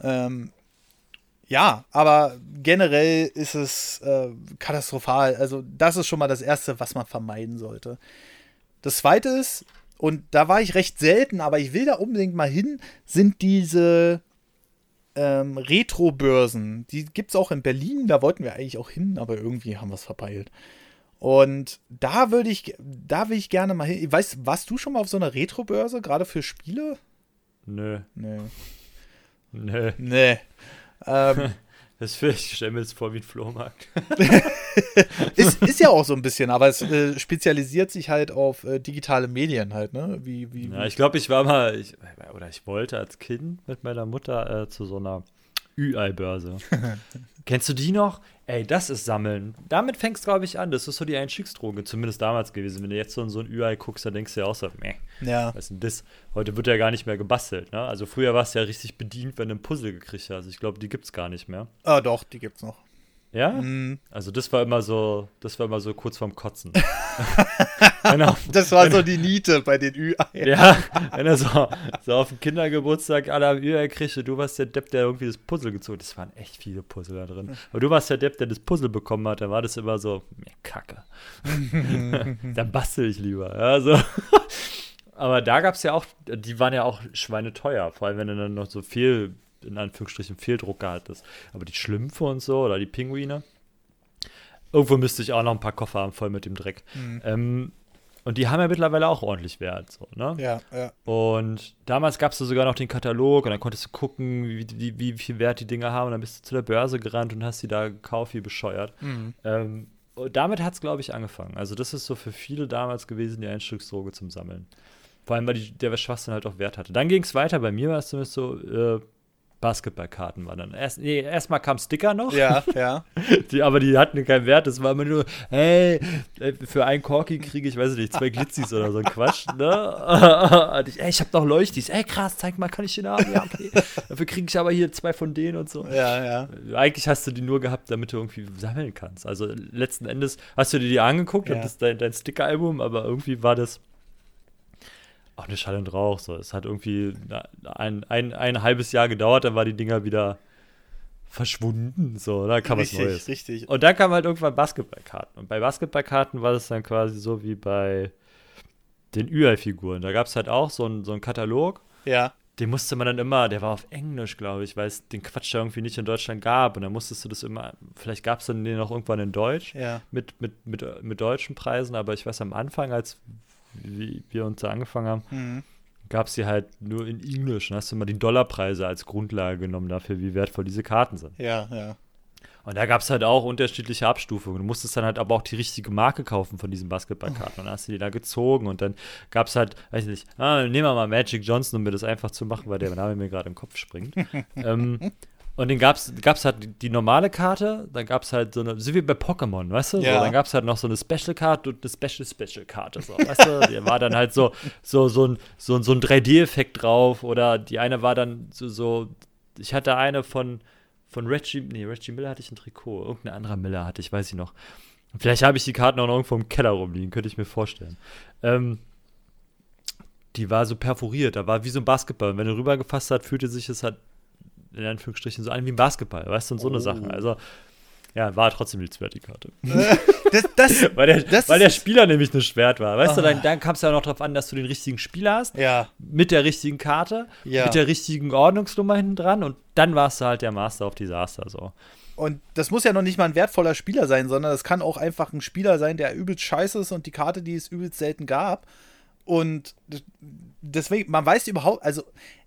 Ähm, ja, aber generell ist es äh, katastrophal. Also, das ist schon mal das Erste, was man vermeiden sollte. Das Zweite ist, und da war ich recht selten, aber ich will da unbedingt mal hin, sind diese ähm, Retro-Börsen. Die gibt es auch in Berlin, da wollten wir eigentlich auch hin, aber irgendwie haben wir es verpeilt. Und da würde ich, da will ich gerne mal hin. Weißt, warst du schon mal auf so einer Retro-Börse, gerade für Spiele? Nö. Nö. Nö. Nee. Ähm, [laughs] Das für, ich stelle mir jetzt vor wie ein Flohmarkt. [laughs] ist, ist ja auch so ein bisschen, aber es äh, spezialisiert sich halt auf äh, digitale Medien halt, ne? Wie, wie, ja, ich glaube, ich war mal, ich, oder ich wollte als Kind mit meiner Mutter äh, zu so einer Ü-Ei-Börse. Kennst du die noch? Ey, das ist Sammeln. Damit fängst glaube ich, an. Das ist so die Einstiegsdroge, zumindest damals gewesen. Wenn du jetzt so in so ein Ü-Ei guckst, dann denkst du ja auch so, meh. Ja. Was ist denn das? Heute wird ja gar nicht mehr gebastelt, ne? Also früher warst du ja richtig bedient, wenn du ein Puzzle gekriegt hast. Ich glaube, die gibt es gar nicht mehr. Ah, doch, die gibt's noch. Ja? Mhm. Also das war immer so, das war immer so kurz vorm Kotzen. [laughs] genau. Das war so die Niete bei den Ü-Eiern. Ja, wenn er so, so auf dem Kindergeburtstag alle am Ü-Ei kriegte, du warst der Depp, der irgendwie das Puzzle gezogen hat. Das waren echt viele Puzzle da drin. Aber du warst der Depp, der das Puzzle bekommen hat. Da war das immer so, mir Kacke. [laughs] Dann bastel ich lieber. Ja, so. [laughs] Aber da gab es ja auch, die waren ja auch schweineteuer. Vor allem, wenn du dann noch so viel in Anführungsstrichen Fehldruck gehabt ist. Aber die Schlümpfe und so oder die Pinguine. Irgendwo müsste ich auch noch ein paar Koffer haben, voll mit dem Dreck. Mhm. Ähm, und die haben ja mittlerweile auch ordentlich Wert. So, ne? Ja, ja. Und damals gab es sogar noch den Katalog und dann konntest du gucken, wie, wie, wie viel Wert die Dinge haben. Und dann bist du zu der Börse gerannt und hast die da gekauft, wie bescheuert. Mhm. Ähm, und damit hat es, glaube ich, angefangen. Also, das ist so für viele damals gewesen, die Einstiegsdroge zum Sammeln. Vor allem, weil die, der Schwachsinn halt auch Wert hatte. Dann ging es weiter. Bei mir war es zumindest so, äh, Basketballkarten waren dann. Erst, nee, erstmal kam Sticker noch. Ja, [laughs] ja. Die, aber die hatten keinen Wert. Das war immer nur, hey, äh, für einen Corky kriege ich, weiß ich nicht, zwei Glitzis oder so ein Quatsch. Ne? [laughs] Und ich, ey, ich habe noch Leuchtis. Ey, krass, zeig mal, kann ich den haben? Ja, okay. Dafür kriege ich aber hier zwei von denen und so. Ja, ja. Eigentlich hast du die nur gehabt, damit du irgendwie sammeln kannst. Also letzten Endes hast du dir die angeguckt Ja. und das ist dein, dein Sticker-Album, aber irgendwie war das auch eine Schall und Rauch. So. Es hat irgendwie ein, ein, ein halbes Jahr gedauert, dann war die Dinger wieder verschwunden. So, da kam was richtig, Neues. richtig. Und dann kam halt irgendwann Basketballkarten. Und bei Basketballkarten war das dann quasi so wie bei den Ü-Ei-Figuren. Da gab es halt auch so einen so einen Katalog. Ja. Den musste man dann immer, der war auf Englisch, glaube ich, weil es den Quatsch da irgendwie nicht in Deutschland gab. Und dann musstest du das immer, vielleicht gab es dann den auch irgendwann in Deutsch Ja. mit, mit, mit, mit deutschen Preisen, aber ich weiß am Anfang, als wie wir uns da angefangen haben, Mhm. gab es die halt nur in Englisch. Und hast du immer die Dollarpreise als Grundlage genommen dafür, wie wertvoll diese Karten sind. Ja, ja. Und da gab es halt auch unterschiedliche Abstufungen. Du musstest dann halt aber auch die richtige Marke kaufen von diesen Basketballkarten. Und dann hast du die da gezogen und dann gab es halt, weiß ich nicht, ah, nehmen wir mal Magic Johnson, um mir das einfach zu machen, weil der Name mir gerade im Kopf springt. [laughs] ähm, und dann gab es gab's halt die, die normale Karte, dann gab es halt so eine, so wie bei Pokémon, weißt du? Ja. So, dann gab es halt noch so eine Special-Karte und eine Special-Special-Karte, so, weißt du? Die war dann halt so, so, so ein, so, so ein 3D-Effekt drauf oder die eine war dann so, so ich hatte eine von, von Reggie, nee, Reggie Miller hatte ich ein Trikot, irgendein anderer Miller hatte ich, weiß ich noch. Vielleicht habe ich die Karten auch noch irgendwo im Keller rumliegen, könnte ich mir vorstellen. Ähm, die war so perforiert, da war wie so ein Basketball. Und wenn du rübergefasst hast, fühlte sich es halt in Anführungsstrichen so an wie ein Basketball, weißt du, und so eine Oh. Sachen. Also, ja, war trotzdem nichts wert, die Karte. Das, das, [laughs] Weil der, Das weil der Spieler nämlich nicht schwert war. Weißt du, Ah. dann, dann kam es ja noch darauf an, dass du den richtigen Spieler hast, ja, mit der richtigen Karte, Ja. mit der richtigen Ordnungsnummer hinten dran und dann warst du halt der Master of Disaster. So. und das muss ja noch nicht mal ein wertvoller Spieler sein, sondern das kann auch einfach ein Spieler sein, der übelst scheiße ist und die Karte, die es übelst selten gab. Und deswegen, man weiß überhaupt, also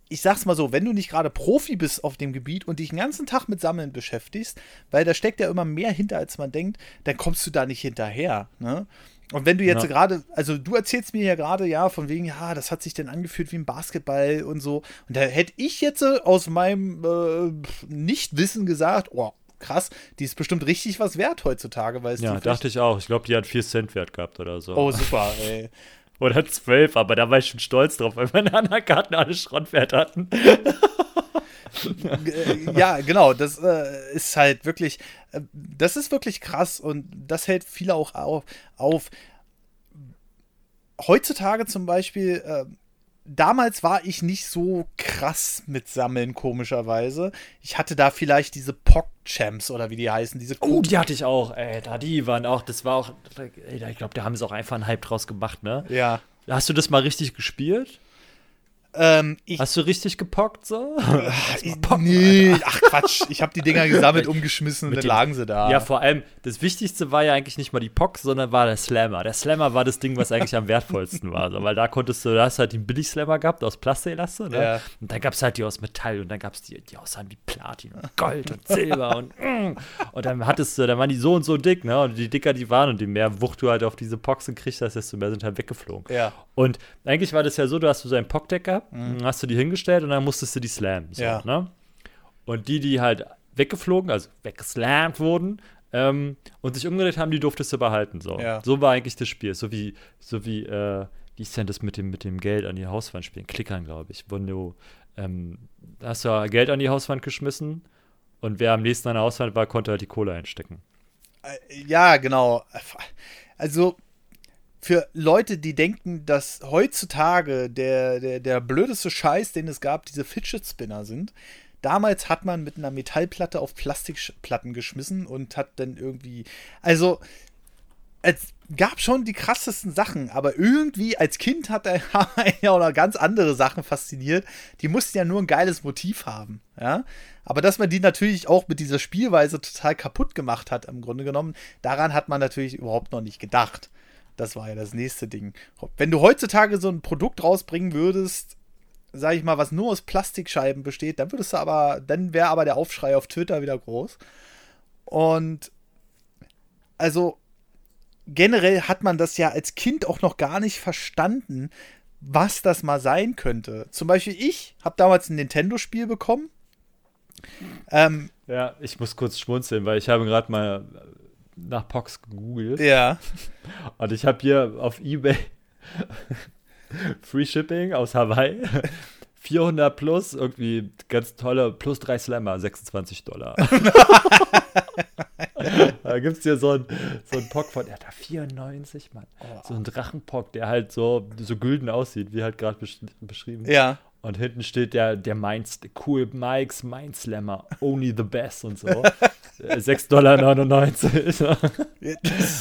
ich sag's mal so, wenn du nicht gerade Profi bist auf dem Gebiet und dich den ganzen Tag mit Sammeln beschäftigst, weil da steckt ja immer mehr hinter, als man denkt, dann kommst du da nicht hinterher. Ne? Und wenn du jetzt Ja. gerade, also du erzählst mir ja gerade, ja, von wegen, ja, das hat sich denn angefühlt wie ein Basketball und so. Und da hätte ich jetzt äh, aus meinem äh, Nichtwissen gesagt, oh, krass, die ist bestimmt richtig was wert heutzutage, weil es Ja, dachte ich auch. Ich glaube, die hat 4 Cent wert gehabt oder so. Oh, super, ey. [laughs] Oder 12, aber da war ich schon stolz drauf, weil meine anderen Karten alle Schrottwert hatten. Äh, ja, genau, das äh, ist halt wirklich, äh, das ist wirklich krass und das hält viele auch auf. auf. Heutzutage zum Beispiel, äh, damals war ich nicht so krass mit Sammeln, komischerweise. Ich hatte da vielleicht diese Pock-Champs oder wie die heißen, diese Oh, die hatte ich auch. Ey, da die waren auch, das war auch, ey, ich glaube, da haben sie auch einfach einen Hype draus gemacht, ne? Ja. Hast du das mal richtig gespielt? Ähm, Hast du richtig gepockt so? ich nee, ach Quatsch, ich habe die Dinger [laughs] gesammelt, umgeschmissen und dann lagen sie da. Ja, vor allem, das Wichtigste war ja eigentlich nicht mal die Pock, sondern war der Slammer. Der Slammer war das Ding, was eigentlich am wertvollsten war. So, weil da konntest du, da hast du halt den Billig-Slammer gehabt aus Plastelaste, ne? Ja. Und dann gab es halt die aus Metall und dann gab es die, die aussahen wie Platin und Gold und Silber und [laughs] mm. und dann hattest du, dann waren die so und so dick, ne? Und je dicker die waren und je mehr Wucht du halt auf diese Pocks gekriegt hast, desto mehr sind halt weggeflogen. Ja. Und eigentlich war das ja so, du hast so ein Pockdeck gehabt, hast du die hingestellt und dann musstest du die slammen. So, Mhm. Ja. ne? Und die, die halt weggeflogen, also weggeslammt wurden ähm, und sich umgedreht haben, die durftest du behalten. So, Ja. so war eigentlich das Spiel. So wie, so wie, äh, wie ist denn das mit dem, mit dem Geld an die Hauswand spielen? Klickern, glaube ich. Wenn du, ähm, hast du Geld an die Hauswand geschmissen Und wer am nächsten an der Auswahl war, konnte halt die Kohle einstecken. Äh, ja, genau. Also für Leute, die denken, dass heutzutage der, der, der blödeste Scheiß, den es gab, diese Fidget Spinner sind. Damals hat man mit einer Metallplatte auf Plastikplatten geschmissen und hat dann irgendwie. Also, es gab schon die krassesten Sachen, aber irgendwie als Kind hat er [laughs] ja auch noch ganz andere Sachen fasziniert. Die mussten ja nur ein geiles Motiv haben, ja. Aber dass man die natürlich auch mit dieser Spielweise total kaputt gemacht hat, im Grunde genommen, daran hat man natürlich überhaupt noch nicht gedacht. Das war ja das nächste Ding. Wenn du heutzutage so ein Produkt rausbringen würdest, sag ich mal, was nur aus Plastikscheiben besteht, dann würdest du aber, dann wäre aber der Aufschrei auf Twitter wieder groß. Und also generell hat man das ja als Kind auch noch gar nicht verstanden, was das mal sein könnte. Zum Beispiel ich habe damals ein Nintendo-Spiel bekommen. Ähm, ja, ich muss kurz schmunzeln, weil ich habe gerade mal nach Pox gegoogelt. Ja. Und ich habe hier auf Ebay [laughs] Free Shipping aus Hawaii. 400 plus, irgendwie ganz tolle, plus drei Slammer, 26 Dollar. [laughs] da gibt es hier so einen so Pock von, der hat da 94, Mann. Oh. So ein Drachenpock, der halt so, so gülden aussieht, wie halt gerade beschrieben. Ja. Und hinten steht der, der Mainz, cool Mikes Mindslammer, only the best und so. [laughs] 6,99 Dollar.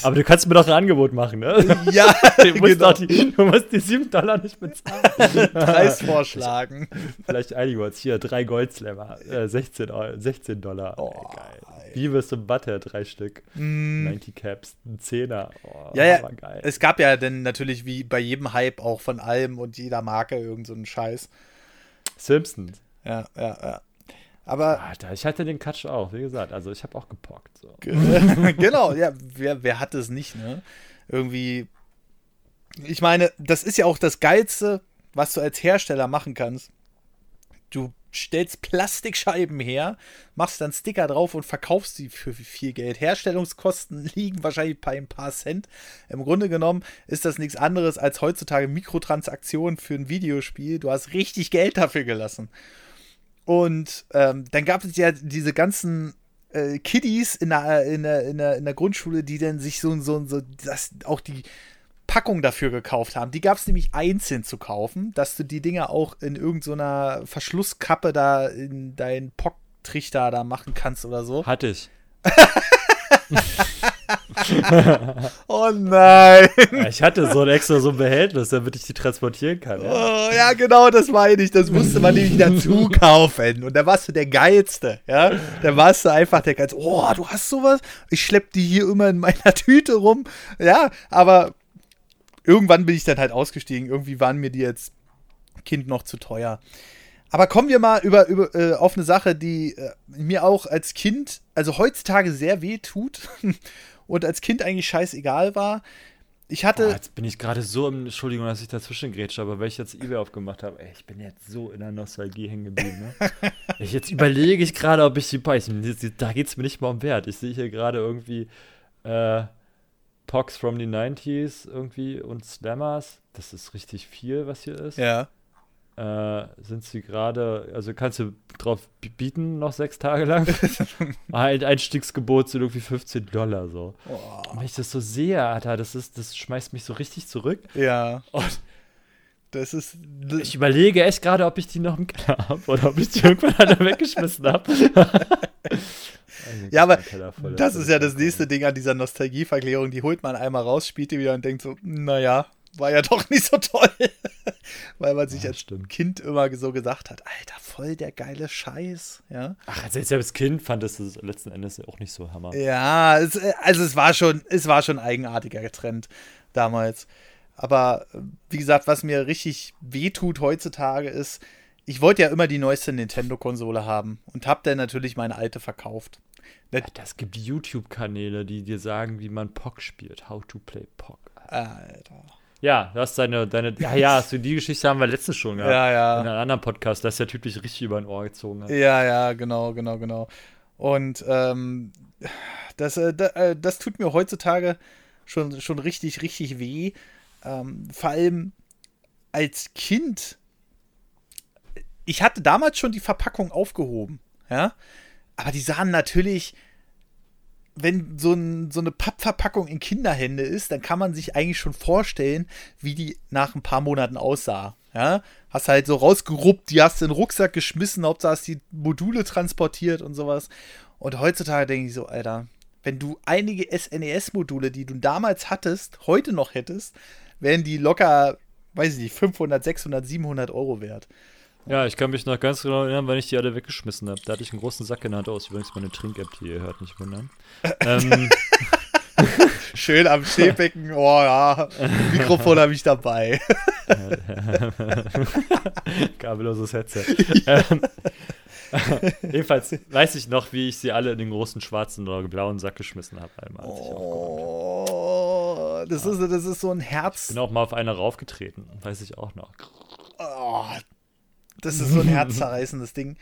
[laughs] Aber du kannst mir doch ein Angebot machen, ne? Ja, [laughs] du musst, genau. die, du musst die 7 Dollar nicht bezahlen. Preis vorschlagen. Vielleicht einigen wir uns. Hier, drei Goldslammer, äh, 16, 16 Dollar. Oh, geil. Beavis und Butter, drei Stück. Mm. 90 Caps, ein Zehner. Oh, ja, ja. Geil. Es gab ja dann natürlich wie bei jedem Hype auch von allem und jeder Marke irgendeinen so Scheiß. Simpsons. Ja, ja, ja. Aber. Alter, ich hatte den Katsch auch, wie gesagt. Also ich habe auch gepockt. So. [laughs] genau, ja, wer, wer hat es nicht, ne? Irgendwie. Ich meine, das ist ja auch das Geilste, was du als Hersteller machen kannst. Du stellst Plastikscheiben her, machst dann Sticker drauf und verkaufst sie für viel Geld. Herstellungskosten [laughs] liegen wahrscheinlich bei ein paar Cent. Im Grunde genommen ist das nichts anderes als heutzutage Mikrotransaktionen für ein Videospiel. Du hast richtig Geld dafür gelassen. Und ähm, dann gab es ja diese ganzen äh, Kiddies in der, in, der, in, der, in der Grundschule, die dann sich so, so, so das, auch die Packung dafür gekauft haben. Die gab es nämlich einzeln zu kaufen, dass du die Dinger auch in irgendeiner so Verschlusskappe da in deinen Pocktrichter da machen kannst oder so. Hatte ich. [laughs] oh nein. Ja, ich hatte so ein extra so ein Behältnis, damit ich die transportieren kann. Ja, oh, ja genau, das meine ich. Das musste man nämlich dazu kaufen. Und da warst du der Geilste. Ja? Da warst du einfach der Geilste. Oh, du hast sowas? Ich schlepp die hier immer in meiner Tüte rum. Ja, aber irgendwann bin ich dann halt ausgestiegen. Irgendwie waren mir die jetzt Kind noch zu teuer. Aber kommen wir mal über, über äh, auf eine Sache, die äh, mir auch als Kind, also heutzutage sehr weh tut [laughs] und als Kind eigentlich scheißegal war. Ich hatte. Boah, jetzt bin ich gerade so im. Entschuldigung, dass ich dazwischen grätsche, aber weil ich jetzt eBay aufgemacht habe, ey, ich bin jetzt so in der Nostalgie hängen geblieben. Ne? [laughs] ich jetzt überlege ich gerade, ob ich die. Da geht es mir nicht mal um Wert. Ich sehe hier gerade irgendwie. Äh, Pox from the 90s irgendwie und Slammers. Das ist richtig viel, was hier ist. Ja. Äh, sind sie gerade, also kannst du drauf bieten noch sechs Tage lang? [laughs] ein Einstiegsgebot sind irgendwie 15 Dollar so. Oh. wenn ich das so sehe, Alter, das ist, das schmeißt mich so richtig zurück. Ja. Und das ist. Das ich überlege echt gerade, ob ich die noch im Keller habe oder ob ich die irgendwann alle [laughs] weggeschmissen habe. ja, aber das ist ja das nächste Ding an dieser Nostalgieverklärung. Die holt man einmal raus, spielt die wieder und denkt so, naja, war ja doch nicht so toll. [laughs] Weil man sich ja, als stimmt. Kind immer so gesagt hat, Alter, voll der geile Scheiß. Ja? Ach, also jetzt als Kind fandest du es letzten Endes auch nicht so hammer. Ja, es, also es war schon, es war schon ein eigenartiger Trend damals. Aber wie gesagt, was mir richtig wehtut heutzutage ist, ich wollte ja immer die neueste Nintendo-Konsole haben und habe dann natürlich meine alte verkauft. Es gibt YouTube-Kanäle, die dir sagen, wie man Pock spielt. How to play Pock. Alter. Ja, du hast deine, deine, ja, ja, du die Geschichte haben wir letztens schon gehabt. Ja, ja. In einem anderen Podcast, dass der Typ dich richtig über ein Ohr gezogen hat. Ja, ja, genau, genau, genau. Und ähm, das, äh, äh, das tut mir heutzutage schon, schon richtig, richtig weh. Ähm, vor allem als Kind. Ich hatte damals schon die Verpackung aufgehoben, ja. Aber die sahen natürlich, wenn so, ein, so eine Pappverpackung in Kinderhände ist, dann kann man sich eigentlich schon vorstellen, wie die nach ein paar Monaten aussah. Ja, hast halt so rausgeruppt, die hast in den Rucksack geschmissen, Hauptsache hast die Module transportiert und sowas. Und heutzutage denke ich so, Alter, wenn du einige SNES-Module, die du damals hattest, heute noch hättest, wären die locker, weiß ich nicht, 500, 600, 700 Euro wert. Ja, ich kann mich noch ganz genau erinnern, wann ich die alle weggeschmissen habe. Da hatte ich einen großen Sack in der Hand aus. Übrigens meine Trink-App, die ihr hört, nicht wundern. ähm, [laughs] Schön am Schneebecken. Oh ja, Mikrofon habe ich dabei. [laughs] Kabelloses Headset. [laughs] ähm, [laughs] jedenfalls weiß ich noch, wie ich sie alle in den großen schwarzen oder blauen Sack geschmissen habe. Einmal, oh, das, ist, das ist so ein Herz. Ich bin auch mal auf eine raufgetreten, weiß ich auch noch. Oh, das ist so ein herzzerreißendes Ding.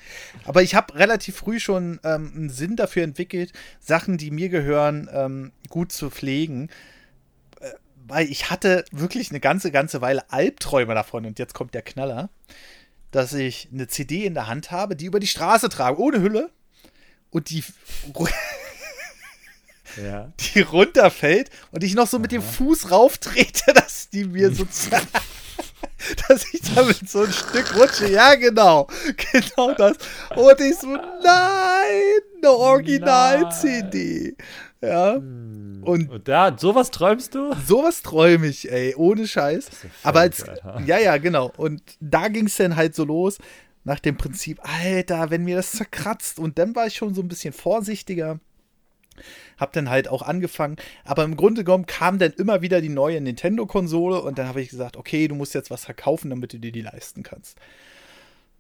Aber ich habe relativ früh schon ähm, einen Sinn dafür entwickelt, Sachen, die mir gehören, ähm, gut zu pflegen. Äh, weil ich hatte wirklich eine ganze, ganze Weile Albträume davon. Und jetzt kommt der Knaller, dass ich eine CD in der Hand habe, die über die Straße trage, ohne Hülle. Und die, [laughs] ja. [laughs] die runterfällt und ich noch so Aha. mit dem Fuß rauftrete, [laughs] dass die mir sozusagen dass ich damit so ein Stück rutsche. Ja, genau. Genau das. Und ich so, nein, eine Original-CD. Ja. Hm. Und, und da, sowas träumst du? Sowas träume ich, ey, ohne Scheiß. Aber als, ja, ja, genau. Und da ging es dann halt so los, nach dem Prinzip, Alter, wenn mir das zerkratzt. Und dann war ich schon so ein bisschen vorsichtiger. Hab dann halt auch angefangen. Aber im Grunde genommen kam dann immer wieder die neue Nintendo-Konsole und dann habe ich gesagt, okay, du musst jetzt was verkaufen, damit du dir die leisten kannst.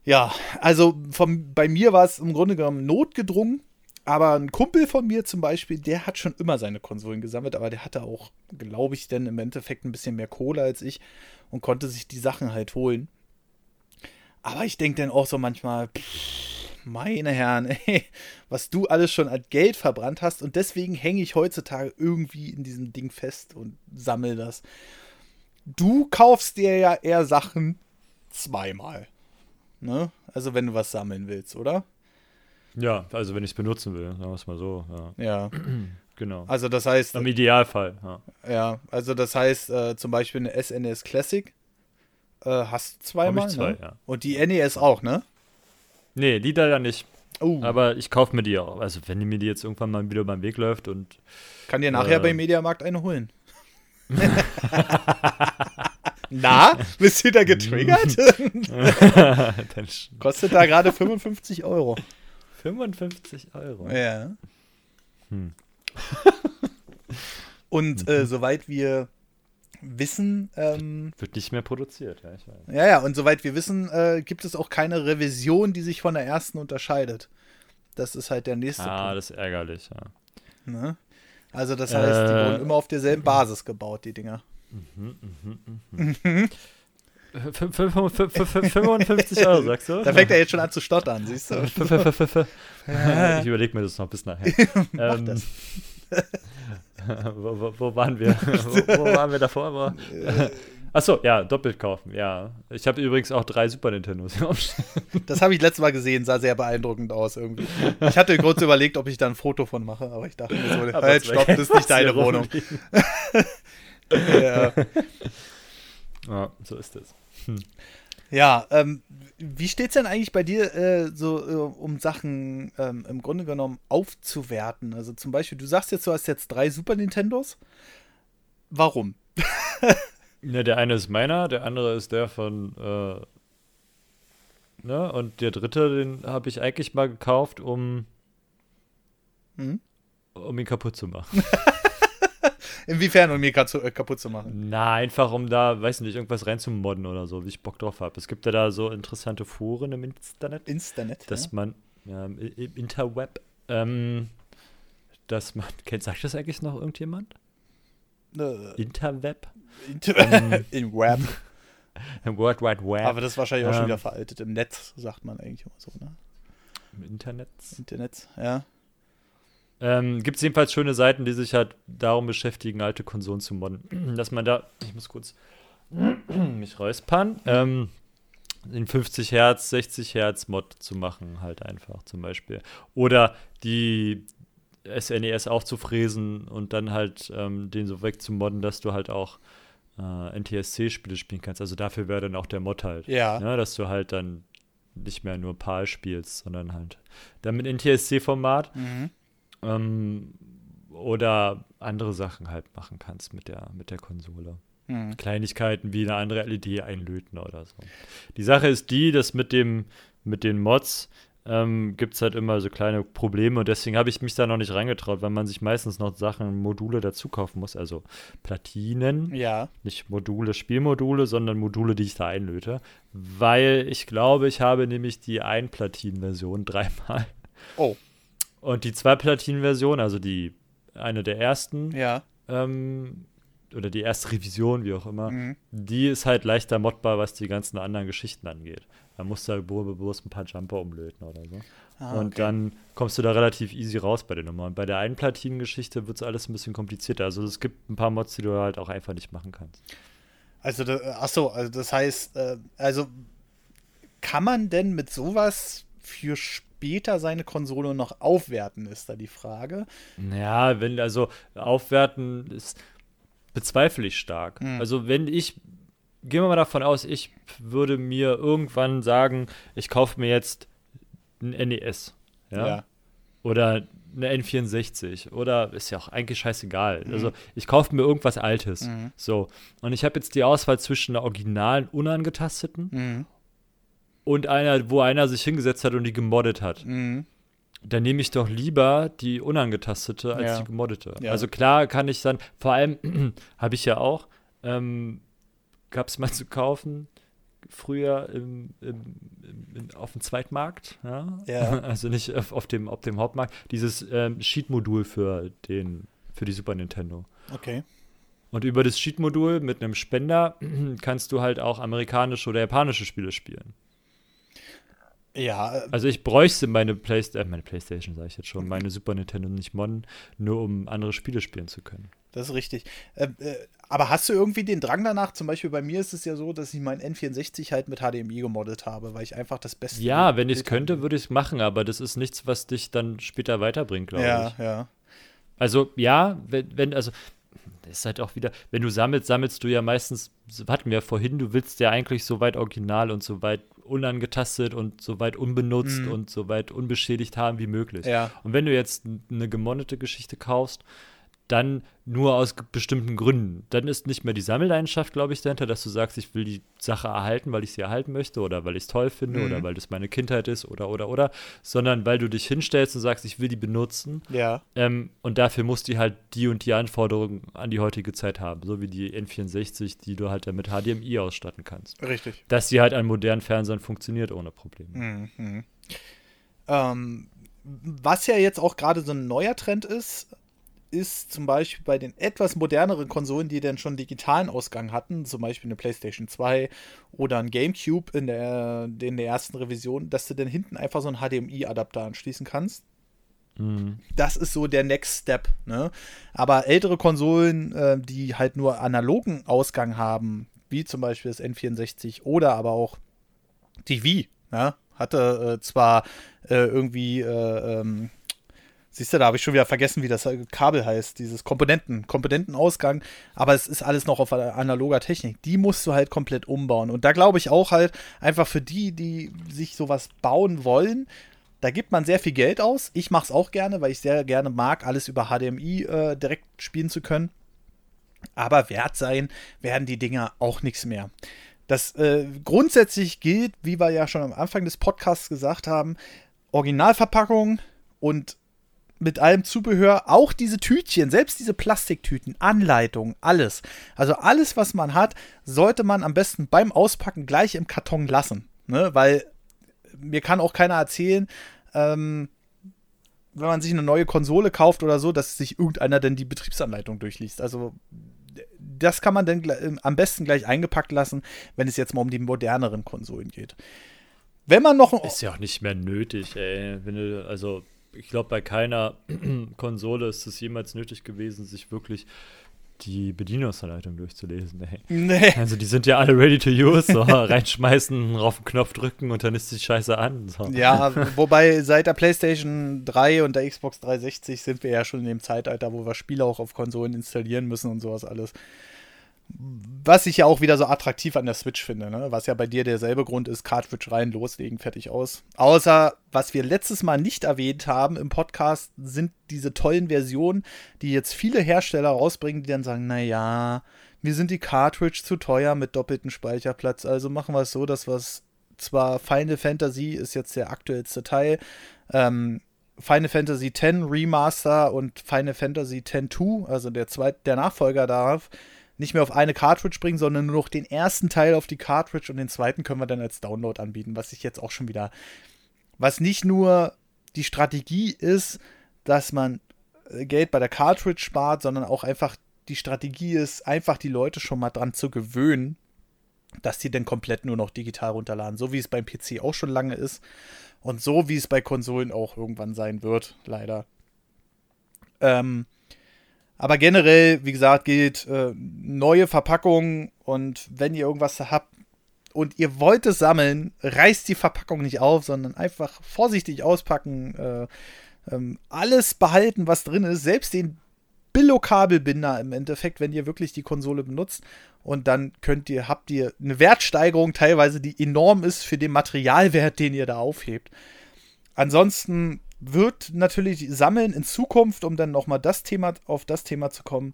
Ja, also vom, bei mir war es im Grunde genommen notgedrungen. Aber ein Kumpel von mir zum Beispiel, der hat schon immer seine Konsolen gesammelt, aber der hatte auch, glaube ich, dann im Endeffekt ein bisschen mehr Kohle als ich und konnte sich die Sachen halt holen. Aber ich denke dann auch so manchmal, pff, meine Herren, [laughs] ey, was du alles schon als Geld verbrannt hast. Und deswegen hänge ich heutzutage irgendwie in diesem Ding fest und sammle das. Du kaufst dir ja eher Sachen zweimal. Ne? Also wenn du was sammeln willst, oder? Ja, also wenn ich es benutzen will, sagen wir es mal so. Ja. ja. [clears throat] genau. Also das heißt. Im Idealfall, ja. Ja, also das heißt äh, zum Beispiel eine SNES Classic äh, hast du zweimal. Zwei, ne? ja. Und die NES auch, ne? Nee, die leider nicht. Oh. Aber ich kaufe mir die auch. Also, wenn die mir die jetzt irgendwann mal wieder beim Weg läuft und. Kann dir nachher äh, beim Mediamarkt eine holen. [laughs] Na, bist du da getriggert? [laughs] [laughs] Kostet da gerade 55 Euro. 55 Euro? Ja. Hm. [laughs] Und äh, soweit wir wissen. Ähm, Wird nicht mehr produziert, ja, ich weiß. Ja, ja, und soweit wir wissen, äh, gibt es auch keine Revision, die sich von der ersten unterscheidet. Das ist halt der nächste ah, Punkt. das ist ärgerlich, ja. Ne? Also, das heißt, äh, die wurden immer auf derselben Basis gebaut, die Dinger. Mhm, mhm, mhm. 55 Euro, [laughs] sagst du? Da fängt er jetzt schon an zu stottern, siehst du? [laughs] ich überlege mir das noch bis nachher. [laughs] ähm, wo, wo, wo, waren wir? wo, wo, waren wir davor? Achso, ja, doppelt kaufen, ja. Ich habe übrigens auch drei Super Nintendos. das habe ich letztes Mal gesehen, sah sehr beeindruckend aus irgendwie. Ich hatte kurz überlegt, ob ich da ein Foto von mache, aber ich dachte mir so, halt, stopp, das ist nicht deine Wohnung. ja. Ja, so ist es. Hm. Ja, ähm, wie steht es denn eigentlich bei dir äh, so äh, um Sachen ähm, im Grunde genommen aufzuwerten? Also zum Beispiel, du sagst jetzt, du hast jetzt drei Super Nintendos. Warum? [laughs] ne, der eine ist meiner, der andere ist der von äh, ne, und der dritte, den habe ich eigentlich mal gekauft, um hm? um ihn kaputt zu machen. [laughs] Inwiefern, um mir äh, kaputt zu machen? Na, einfach um da, weiß nicht, irgendwas reinzumodden oder so, wie ich Bock drauf habe. Es gibt ja da so interessante Foren im Internet. Internet? Dass ja. man, ja, im Interweb, ähm, dass man, [laughs] kennt, sagt das eigentlich noch irgendjemand? Äh, Interweb? Inter ähm, [laughs] In Web. [laughs] Im World Wide Web. Aber das ist wahrscheinlich auch ähm, schon wieder veraltet. Im Netz sagt man eigentlich immer so, ne? Im Internet? Internet, ja. Ähm, Gibt es jedenfalls schöne Seiten, die sich halt darum beschäftigen, alte Konsolen zu modden. [clears throat] Dass man da, ich muss kurz [clears throat] mich räuspern, ähm, den 50 Hertz, 60 Hertz Mod zu machen, halt einfach zum Beispiel. Oder die SNES aufzufräsen und dann halt ähm, den so wegzumodden, dass du halt auch äh, NTSC-Spiele spielen kannst. Also dafür wäre dann auch der Mod halt. Ja. Ne? Dass du halt dann nicht mehr nur PAL spielst, sondern halt dann mit NTSC-Format. Mhm. Ähm, oder andere Sachen halt machen kannst mit der, mit der Konsole. Mhm. Kleinigkeiten wie eine andere LED einlöten oder so. Die Sache ist die, dass mit dem, mit den Mods ähm, gibt es halt immer so kleine Probleme und deswegen habe ich mich da noch nicht reingetraut, weil man sich meistens noch Sachen, Module dazu kaufen muss, also Platinen, Ja. nicht Module, Spielmodule, sondern Module, die ich da einlöte, weil ich glaube, ich habe nämlich die Ein-Platin-Version dreimal Oh. Und die Zwei-Platin-Version, also die eine der ersten, Ja. ähm, oder die erste Revision, wie auch immer, Mhm. die ist halt leichter modbar, was die ganzen anderen Geschichten angeht. Da musst du halt bloß ein paar Jumper umlöten oder so. Ah, und okay. dann kommst du da relativ easy raus bei der Nummer. Und bei der Einplatinen-Geschichte wird es alles ein bisschen komplizierter. Also es gibt ein paar Mods, die du halt auch einfach nicht machen kannst. Also, da, ach so, also das heißt, äh, also kann man denn mit sowas für später seine Konsole noch aufwerten, ist da die Frage. Ja, wenn, also aufwerten ist, bezweifle ich stark. Hm. Also wenn ich, gehen wir mal davon aus, ich würde mir irgendwann sagen, ich kaufe mir jetzt ein NES. Ja. Oder eine N64 oder ist ja auch eigentlich scheißegal. Also ich kaufe mir irgendwas Altes. Mhm. So. Und ich habe jetzt die Auswahl zwischen einer originalen, unangetasteten Mhm. Und einer, wo einer sich hingesetzt hat und die gemoddet hat. Mhm. Dann nehme ich doch lieber die unangetastete als Ja. die gemoddete. Ja. Also klar kann ich dann, vor allem [clears throat] habe ich ja auch, ähm, gab es mal zu kaufen, früher im, im, im, auf dem Zweitmarkt, ja? Ja. [laughs] also nicht auf, auf, dem, auf dem Hauptmarkt, dieses ähm, Sheet-Modul für, den, für die Super Nintendo. Okay. Und über das Cheat-Modul mit einem Spender [clears throat] kannst du halt auch amerikanische oder japanische Spiele spielen. Ja, äh, Also ich bräuchte meine, Playsta äh, meine Playstation, sage ich jetzt schon, meine Super Nintendo nicht modden, nur um andere Spiele spielen zu können. das ist richtig. Äh, äh, aber hast du irgendwie den Drang danach? Zum Beispiel bei mir ist es ja so, dass ich meinen N64 halt mit HDMI gemoddet habe, weil ich einfach das Beste. Ja, wenn ich es könnte, würde ich es machen, aber das ist nichts, was dich dann später weiterbringt, glaube Ja, ich. ja. Also ja, wenn, wenn, also das ist halt auch wieder, wenn du sammelst, sammelst du ja meistens, hatten wir ja vorhin, du willst ja eigentlich so weit original und so weit unangetastet und so weit unbenutzt Mhm. und so weit unbeschädigt haben wie möglich. Ja. Und wenn du jetzt eine gemonnete Geschichte kaufst, dann nur aus bestimmten Gründen. Dann ist nicht mehr die Sammelleidenschaft, glaube ich, dahinter, dass du sagst, ich will die Sache erhalten, weil ich sie erhalten möchte oder weil ich es toll finde Mhm. oder weil das meine Kindheit ist oder oder oder, sondern weil du dich hinstellst und sagst, ich will die benutzen Ja. ähm, und dafür muss die halt die und die Anforderungen an die heutige Zeit haben, so wie die N64, die du halt mit HDMI ausstatten kannst. Richtig. Dass sie halt an modernen Fernsehern funktioniert ohne Probleme. Mhm. Ähm, was ja jetzt auch gerade so ein neuer Trend ist, ist zum Beispiel bei den etwas moderneren Konsolen, die dann schon digitalen Ausgang hatten, zum Beispiel eine PlayStation 2 oder ein GameCube in der, in der ersten Revision, dass du dann hinten einfach so einen HDMI-Adapter anschließen kannst. Mhm. Das ist so der Next Step. Ne? Aber ältere Konsolen, äh, die halt nur analogen Ausgang haben, wie zum Beispiel das N64 oder aber auch die Wii, ja? hatte äh, zwar äh, irgendwie, äh, ähm, siehst du, da habe ich schon wieder vergessen, wie das Kabel heißt, dieses Komponenten, Komponentenausgang, aber es ist alles noch auf analoger Technik. Die musst du halt komplett umbauen. Und da glaube ich auch halt einfach für die, die sich sowas bauen wollen, da gibt man sehr viel Geld aus. Ich mache es auch gerne, weil ich sehr gerne mag, alles über HDMI äh, direkt spielen zu können. Aber wert sein werden die Dinger auch nichts mehr. Das äh, grundsätzlich gilt, wie wir ja schon am Anfang des Podcasts gesagt haben, Originalverpackung und mit allem Zubehör, auch diese Tütchen, selbst diese Plastiktüten, Anleitungen, alles. Also alles, was man hat, sollte man am besten beim Auspacken gleich im Karton lassen. Ne? Weil mir kann auch keiner erzählen, ähm, wenn man sich eine neue Konsole kauft oder so, dass sich irgendeiner denn die Betriebsanleitung durchliest. Also das kann man dann gle- am besten gleich eingepackt lassen, wenn es jetzt mal um die moderneren Konsolen geht. Wenn man noch Ist ja auch nicht mehr nötig, ey. Wenn du, also, ich glaube, bei keiner [clears throat] Konsole ist es jemals nötig gewesen, sich wirklich die Bedienungsanleitung durchzulesen. Ey. Nee. Also die sind ja alle ready to use, so [laughs] reinschmeißen, auf den Knopf drücken und dann ist die Scheiße an. So. Ja, wobei seit der PlayStation 3 und der Xbox 360 sind wir ja schon in dem Zeitalter, wo wir Spiele auch auf Konsolen installieren müssen und sowas alles. Was ich ja auch wieder so attraktiv an der Switch finde, ne? was ja bei dir derselbe Grund ist, Cartridge rein, loslegen, fertig aus. Außer, was wir letztes Mal nicht erwähnt haben im Podcast, sind diese tollen Versionen, die jetzt viele Hersteller rausbringen, die dann sagen, naja, mir sind die Cartridge zu teuer mit doppeltem Speicherplatz, also machen wir es so, dass wir es zwar Final Fantasy ist jetzt der aktuellste Teil, ähm, Final Fantasy X Remaster und Final Fantasy X-2, also der, zweite, der Nachfolger darauf, nicht mehr auf eine Cartridge bringen, sondern nur noch den ersten Teil auf die Cartridge und den zweiten können wir dann als Download anbieten, was ich jetzt auch schon wieder, was nicht nur die Strategie ist, dass man äh, Geld bei der Cartridge spart, sondern auch einfach die Strategie ist, einfach die Leute schon mal dran zu gewöhnen, dass die dann komplett nur noch digital runterladen, so wie es beim PC auch schon lange ist und so wie es bei Konsolen auch irgendwann sein wird, leider. Ähm, aber generell, wie gesagt, gilt äh, neue Verpackungen und wenn ihr irgendwas habt und ihr wollt es sammeln, reißt die Verpackung nicht auf, sondern einfach vorsichtig auspacken, äh, ähm, alles behalten, was drin ist, selbst den Billo-Kabelbinder im Endeffekt, wenn ihr wirklich die Konsole benutzt. Und dann könnt ihr, habt ihr eine Wertsteigerung teilweise, die enorm ist für den Materialwert, den ihr da aufhebt. Ansonsten wird natürlich sammeln in Zukunft, um dann nochmal das Thema, auf das Thema zu kommen,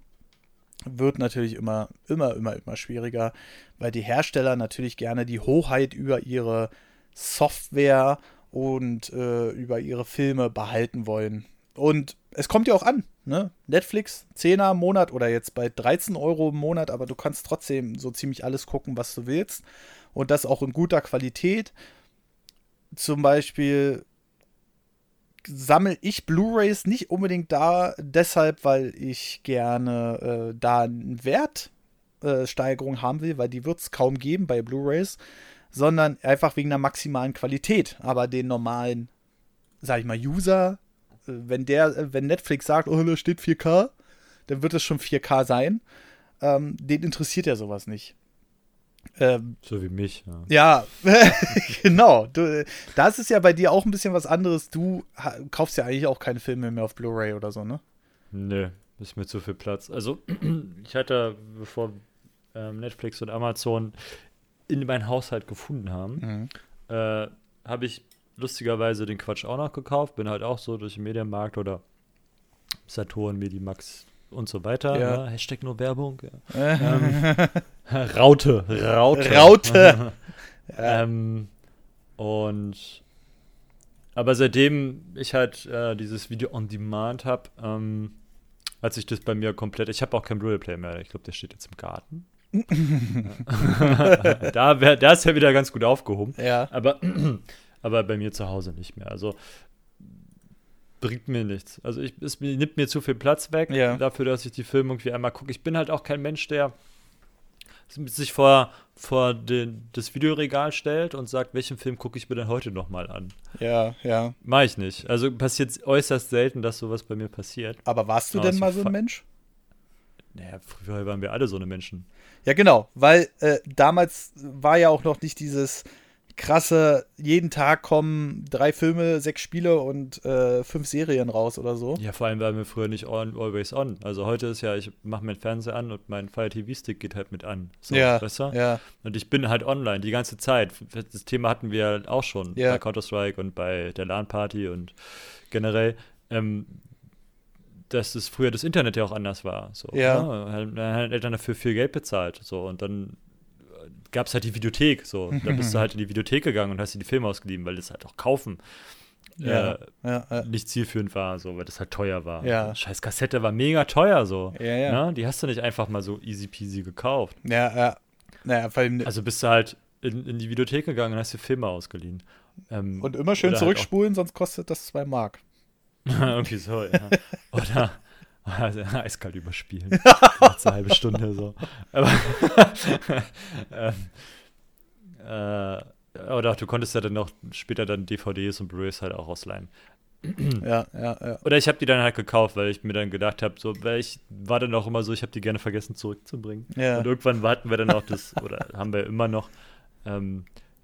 wird natürlich immer, immer, immer, immer schwieriger, weil die Hersteller natürlich gerne die Hoheit über ihre Software und äh, über ihre Filme behalten wollen. Und es kommt ja auch an, ne? Netflix, 10er im Monat oder jetzt bei 13 Euro im Monat, aber du kannst trotzdem so ziemlich alles gucken, was du willst. Und das auch in guter Qualität. Zum Beispiel sammle ich Blu-rays nicht unbedingt da, deshalb, weil ich gerne äh, da eine Wertsteigerung äh, haben will, weil die wird es kaum geben bei Blu-rays, sondern einfach wegen der maximalen Qualität. Aber den normalen, sag ich mal, User, äh, wenn der, äh, wenn Netflix sagt, oh, da steht 4K, dann wird es schon 4K sein. Ähm, den interessiert ja sowas nicht. Ähm, so wie mich. Ja, ja [laughs] genau. Du, das ist ja bei dir auch ein bisschen was anderes. Du kaufst ja eigentlich auch keine Filme mehr auf Blu-ray oder so, ne? Nö, ist mir zu viel Platz. Also, [clears throat] ich hatte, bevor ähm, Netflix und Amazon in meinen Haushalt gefunden haben, mhm. äh, habe ich lustigerweise den Quatsch auch noch gekauft. Bin halt auch so durch den Medienmarkt oder Saturn, Medimax, und so weiter. Ja. Ja, Hashtag nur Werbung. [laughs] Ähm, [laughs] Raute, Raute. Raute. [laughs] ähm, und aber seitdem ich halt äh, dieses Video on Demand habe, ähm, hat sich das bei mir komplett. Ich habe auch kein Blu-ray-Player mehr. Ich glaube, der steht jetzt im Garten. da, wär, da ist ja wieder ganz gut aufgehoben. Ja. Aber, [clears throat] aber bei mir zu Hause nicht mehr. Also bringt mir nichts. Also ich, es nimmt mir zu viel Platz weg ja. dafür, dass ich die Filme irgendwie einmal gucke. Ich bin halt auch kein Mensch, der sich vor, vor den, das Videoregal stellt und sagt, welchen Film gucke ich mir denn heute nochmal an. Ja, ja. Mach ich nicht. Also passiert äußerst selten, dass sowas bei mir passiert. Aber warst du denn mal so ein Mensch? Naja, früher waren wir alle so eine Menschen. Ja, genau, weil äh, damals war ja auch noch nicht dieses krasse, jeden Tag kommen drei Filme, sechs Spiele und äh, fünf Serien raus oder so. Ja, vor allem waren wir früher nicht on, always on. Also heute ist ja, ich mache meinen Fernseher an und mein Fire TV Stick geht halt mit an. So, ja, besser. ja. Und ich bin halt online die ganze Zeit. Das Thema hatten wir auch schon ja. bei Counter-Strike und bei der LAN-Party und generell. Ähm, dass es früher das Internet ja auch anders war. So, ja. Ne? Dann haben Eltern dafür viel Geld bezahlt. So, und dann gab es halt die Videothek. So, [laughs] da bist du halt in die Videothek gegangen und hast dir die Filme ausgeliehen, weil das halt auch kaufen ja, äh, ja, ja. nicht zielführend war, so, weil das halt teuer war. Ja. Scheiß Kassette war mega teuer, so. Ja, ja. Ne? Die hast du nicht einfach mal so easy peasy gekauft. Ja, ja. Naja, also bist du halt in, in die Videothek gegangen und hast dir Filme ausgeliehen. Ähm, und immer schön halt zurückspulen, halt sonst kostet das zwei Mark. [laughs] Irgendwie so, ja. Oder also, [laughs] eiskalt überspielen. [laughs] eine halbe Stunde so. Aber [laughs] ähm, äh, oder du konntest ja dann noch später dann DVDs und Blu-rays halt auch ausleihen. [clears throat] Ja, ja, ja. Oder ich habe die dann halt gekauft, weil ich mir dann gedacht habe, so, weil ich war dann auch immer so, ich habe die gerne vergessen zurückzubringen. Ja. Und irgendwann hatten wir dann auch das, oder haben wir immer noch ähm,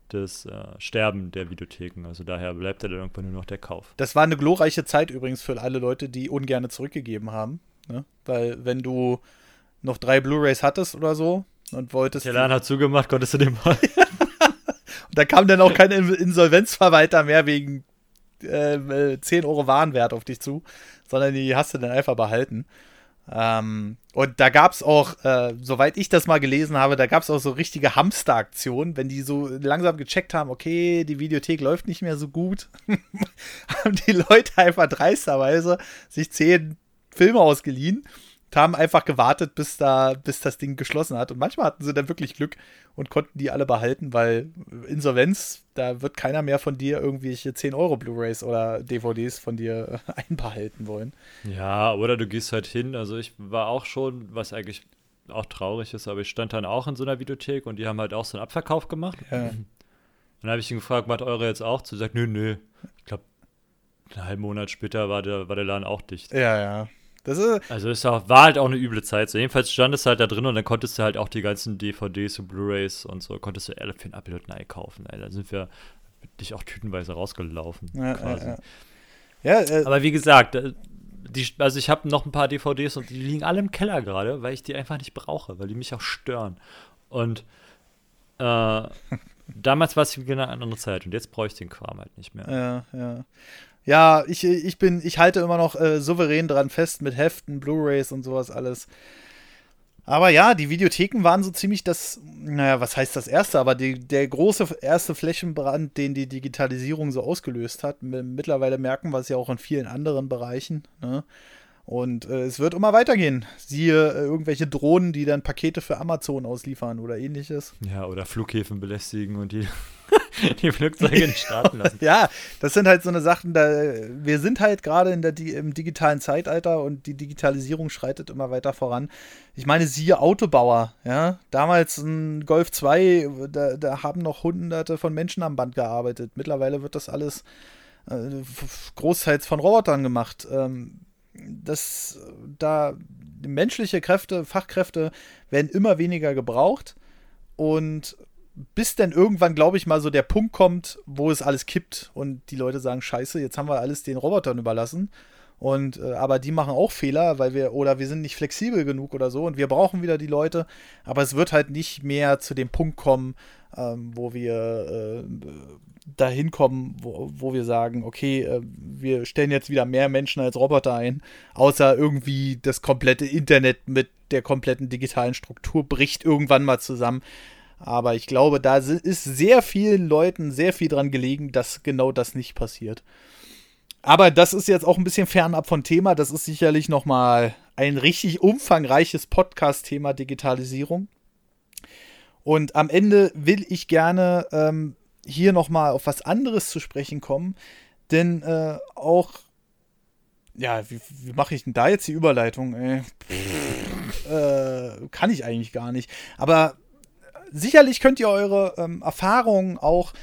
das äh, Sterben der Videotheken. Also daher bleibt dann irgendwann nur noch der Kauf. Das war eine glorreiche Zeit übrigens für alle Leute, die ungerne zurückgegeben haben. Ne? Weil wenn du noch drei Blu-rays hattest oder so und wolltest. Der Laden hat zugemacht, konntest du den [laughs] mal. Und da kam dann auch kein In- Insolvenzverwalter mehr wegen äh, 10 Euro Warenwert auf dich zu, sondern die hast du dann einfach behalten. Ähm, und da gab es auch, äh, soweit ich das mal gelesen habe, da gab es auch so richtige Hamsteraktionen, wenn die so langsam gecheckt haben, okay, die Videothek läuft nicht mehr so gut, [laughs] haben die Leute einfach dreisterweise sich zehn Filme ausgeliehen haben einfach gewartet, bis da, bis das Ding geschlossen hat. Und manchmal hatten sie dann wirklich Glück und konnten die alle behalten, weil Insolvenz, da wird keiner mehr von dir irgendwelche 10 Euro Blu-rays oder DVDs von dir äh, [laughs] einbehalten wollen. Ja, oder du gehst halt hin. Also ich war auch schon, was eigentlich auch traurig ist, aber ich stand dann auch in so einer Videothek und die haben halt auch so einen Abverkauf gemacht. Ja. Dann habe ich ihn gefragt, macht eure jetzt auch zu? Sagt, nö, nö. Ich glaube, einen halben Monat später war der, war der Laden auch dicht. Ja, ja. Das ist, Also es war halt auch eine üble Zeit. So, jedenfalls stand es halt da drin und dann konntest du halt auch die ganzen DVDs und Blu-Rays und so, konntest du alle für ein ein Ei kaufen. Ey. Da sind wir dich auch tütenweise rausgelaufen. ja, quasi. ja, ja. ja äh, Aber wie gesagt, äh, die, also ich habe noch ein paar DVDs und die liegen alle im Keller gerade, weil ich die einfach nicht brauche, weil die mich auch stören. Und äh, [laughs] damals war es genau eine andere Zeit und jetzt brauche ich den Kram halt nicht mehr. Ja, ja. Ja, ich, ich bin, ich halte immer noch äh, souverän dran fest mit Heften, Blu-Rays und sowas alles. Aber ja, die Videotheken waren so ziemlich das, naja, was heißt das erste, aber die, der große erste Flächenbrand, den die Digitalisierung so ausgelöst hat. Mittlerweile merken wir es ja auch in vielen anderen Bereichen. Ne? Und äh, es wird immer weitergehen. Siehe äh, irgendwelche Drohnen, die dann Pakete für Amazon ausliefern oder ähnliches. Ja, oder Flughäfen belästigen und die, [laughs] die Flugzeuge nicht starten lassen. [laughs] Ja, das sind halt so eine Sachen, da wir sind halt gerade in der Di- im digitalen Zeitalter und die Digitalisierung schreitet immer weiter voran. Ich meine, siehe Autobauer, ja, damals ein Golf 2, da, da haben noch hunderte von Menschen am Band gearbeitet. Mittlerweile wird das alles äh, großteils von Robotern gemacht. Ähm, das da menschliche Kräfte, Fachkräfte werden immer weniger gebraucht und bis dann irgendwann, glaube ich, mal so der Punkt kommt, wo es alles kippt und die Leute sagen, scheiße, jetzt haben wir alles den Robotern überlassen. Und äh, aber die machen auch Fehler, weil wir, oder wir sind nicht flexibel genug oder so und wir brauchen wieder die Leute, aber es wird halt nicht mehr zu dem Punkt kommen, ähm, wo wir äh, dahin kommen, wo, wo wir sagen, okay, äh, wir stellen jetzt wieder mehr Menschen als Roboter ein, außer irgendwie das komplette Internet mit der kompletten digitalen Struktur bricht irgendwann mal zusammen. Aber ich glaube, da ist sehr vielen Leuten sehr viel dran gelegen, dass genau das nicht passiert. Aber das ist jetzt auch ein bisschen fernab von Thema. Das ist sicherlich noch mal ein richtig umfangreiches Podcast-Thema Digitalisierung. Und am Ende will ich gerne ähm, hier noch mal auf was anderes zu sprechen kommen, denn äh, auch ja, wie, wie mache ich denn da jetzt die Überleitung? Ey? äh, kann ich eigentlich gar nicht. Aber sicherlich könnt ihr eure ähm, Erfahrungen auch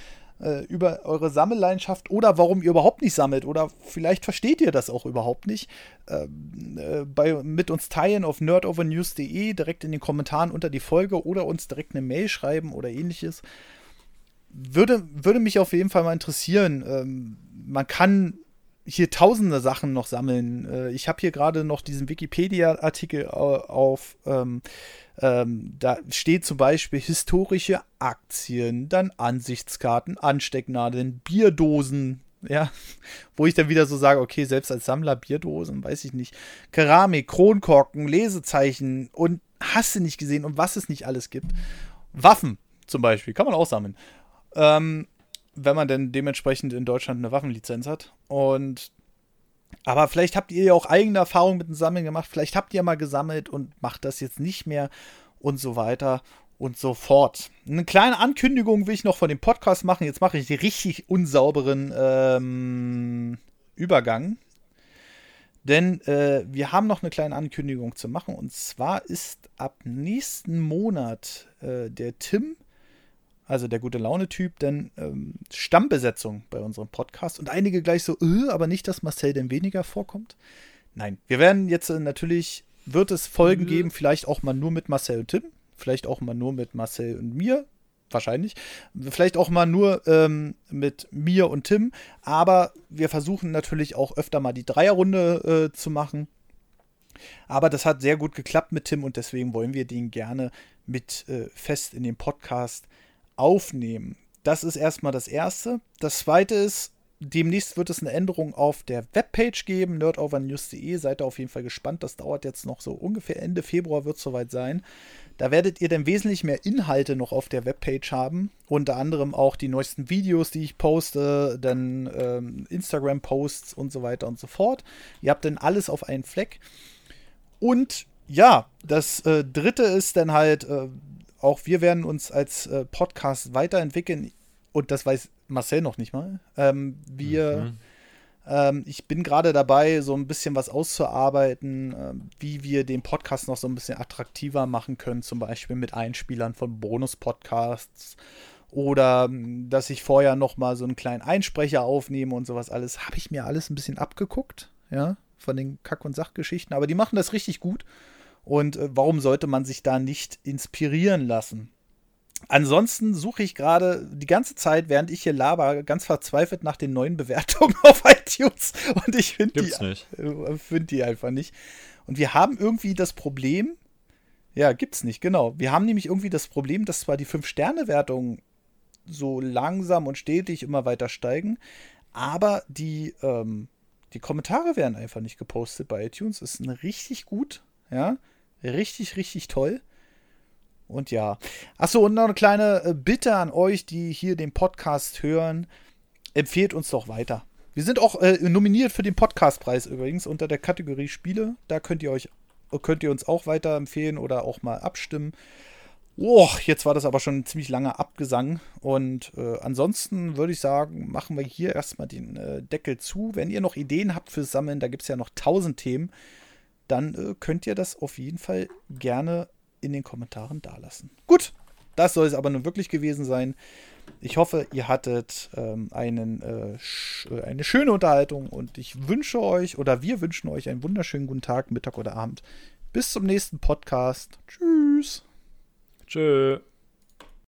äh, über eure Sammelleidenschaft oder warum ihr überhaupt nicht sammelt oder vielleicht versteht ihr das auch überhaupt nicht, ähm, äh, bei, mit uns teilen auf nerdovernews.de direkt in den Kommentaren unter die Folge oder uns direkt eine Mail schreiben oder ähnliches. Würde, würde mich auf jeden Fall mal interessieren. Ähm, man kann hier tausende Sachen noch sammeln. Äh, ich habe hier gerade noch diesen Wikipedia-Artikel au- auf. Ähm, ähm, da steht zum Beispiel historische Aktien, dann Ansichtskarten, Anstecknadeln, Bierdosen. Ja, [laughs] wo ich dann wieder so sage, okay, selbst als Sammler Bierdosen, weiß ich nicht. Keramik, Kronkorken, Lesezeichen und hast du nicht gesehen und was es nicht alles gibt. Waffen zum Beispiel, kann man auch sammeln. Ähm, wenn man denn dementsprechend in Deutschland eine Waffenlizenz hat. Und aber vielleicht habt ihr ja auch eigene Erfahrungen mit dem Sammeln gemacht. Vielleicht habt ihr mal gesammelt und macht das jetzt nicht mehr und so weiter und so fort. Eine kleine Ankündigung will ich noch von dem Podcast machen. Jetzt mache ich den richtig unsauberen ähm, Übergang. Denn äh, wir haben noch eine kleine Ankündigung zu machen. Und zwar ist ab nächsten Monat äh, der Tim, also der gute Laune-Typ, denn ähm, Stammbesetzung bei unserem Podcast und einige gleich so, äh, aber nicht, dass Marcel denn weniger vorkommt. Nein, wir werden jetzt äh, natürlich, wird es Folgen mhm. geben, vielleicht auch mal nur mit Marcel und Tim, vielleicht auch mal nur mit Marcel und mir, wahrscheinlich. Vielleicht auch mal nur ähm, mit mir und Tim. Aber wir versuchen natürlich auch öfter mal die Dreierrunde äh, zu machen. Aber das hat sehr gut geklappt mit Tim und deswegen wollen wir den gerne mit äh, fest in den Podcast aufnehmen. Das ist erstmal das Erste. Das Zweite ist, demnächst wird es eine Änderung auf der Webpage geben, nerdovernews.de. Seid da auf jeden Fall gespannt. Das dauert jetzt noch so ungefähr Ende Februar wird es soweit sein. Da werdet ihr dann wesentlich mehr Inhalte noch auf der Webpage haben. Unter anderem auch die neuesten Videos, die ich poste, dann ähm, Instagram-Posts und so weiter und so fort. Ihr habt dann alles auf einen Fleck. Und ja, das äh, dritte ist dann halt, äh, auch wir werden uns als äh, Podcast weiterentwickeln. Und das weiß Marcel noch nicht mal. Ähm, wir. Mhm ähm, ich bin gerade dabei, so ein bisschen was auszuarbeiten, äh, wie wir den Podcast noch so ein bisschen attraktiver machen können, zum Beispiel mit Einspielern von Bonus-Podcasts oder ähm, dass ich vorher noch mal so einen kleinen Einsprecher aufnehme und sowas alles. Habe ich mir alles ein bisschen abgeguckt, ja, von den Kack- und Sachgeschichten. Aber die machen das richtig gut. Und äh, warum sollte man sich da nicht inspirieren lassen? Ansonsten suche ich gerade die ganze Zeit, während ich hier laber, ganz verzweifelt nach den neuen Bewertungen [laughs] auf iTunes. Und ich finde die, äh, find die einfach nicht. Und wir haben irgendwie das Problem, ja, gibt's nicht, genau. Wir haben nämlich irgendwie das Problem, dass zwar die 5-Sterne-Wertungen so langsam und stetig immer weiter steigen, aber die, ähm, die Kommentare werden einfach nicht gepostet bei iTunes. Das ist richtig gut, ja. Richtig, richtig toll. Und ja. Achso, und noch eine kleine äh, Bitte an euch, die hier den Podcast hören. Empfehlt uns doch weiter. Wir sind auch äh, nominiert für den Podcastpreis übrigens unter der Kategorie Spiele. Da könnt ihr euch könnt ihr uns auch weiterempfehlen oder auch mal abstimmen. Oh, jetzt war das aber schon ein ziemlich langer Abgesang. Und äh, ansonsten würde ich sagen, machen wir hier erstmal den äh, Deckel zu. Wenn ihr noch Ideen habt fürs Sammeln, da gibt es ja noch tausend Themen, dann äh, könnt ihr das auf jeden Fall gerne in den Kommentaren dalassen. Gut, das soll es aber nun wirklich gewesen sein. Ich hoffe, ihr hattet ähm, einen, äh, sch äh, eine schöne Unterhaltung und ich wünsche euch oder wir wünschen euch einen wunderschönen guten Tag, Mittag oder Abend. Bis zum nächsten Podcast. Tschüss. Tschüss.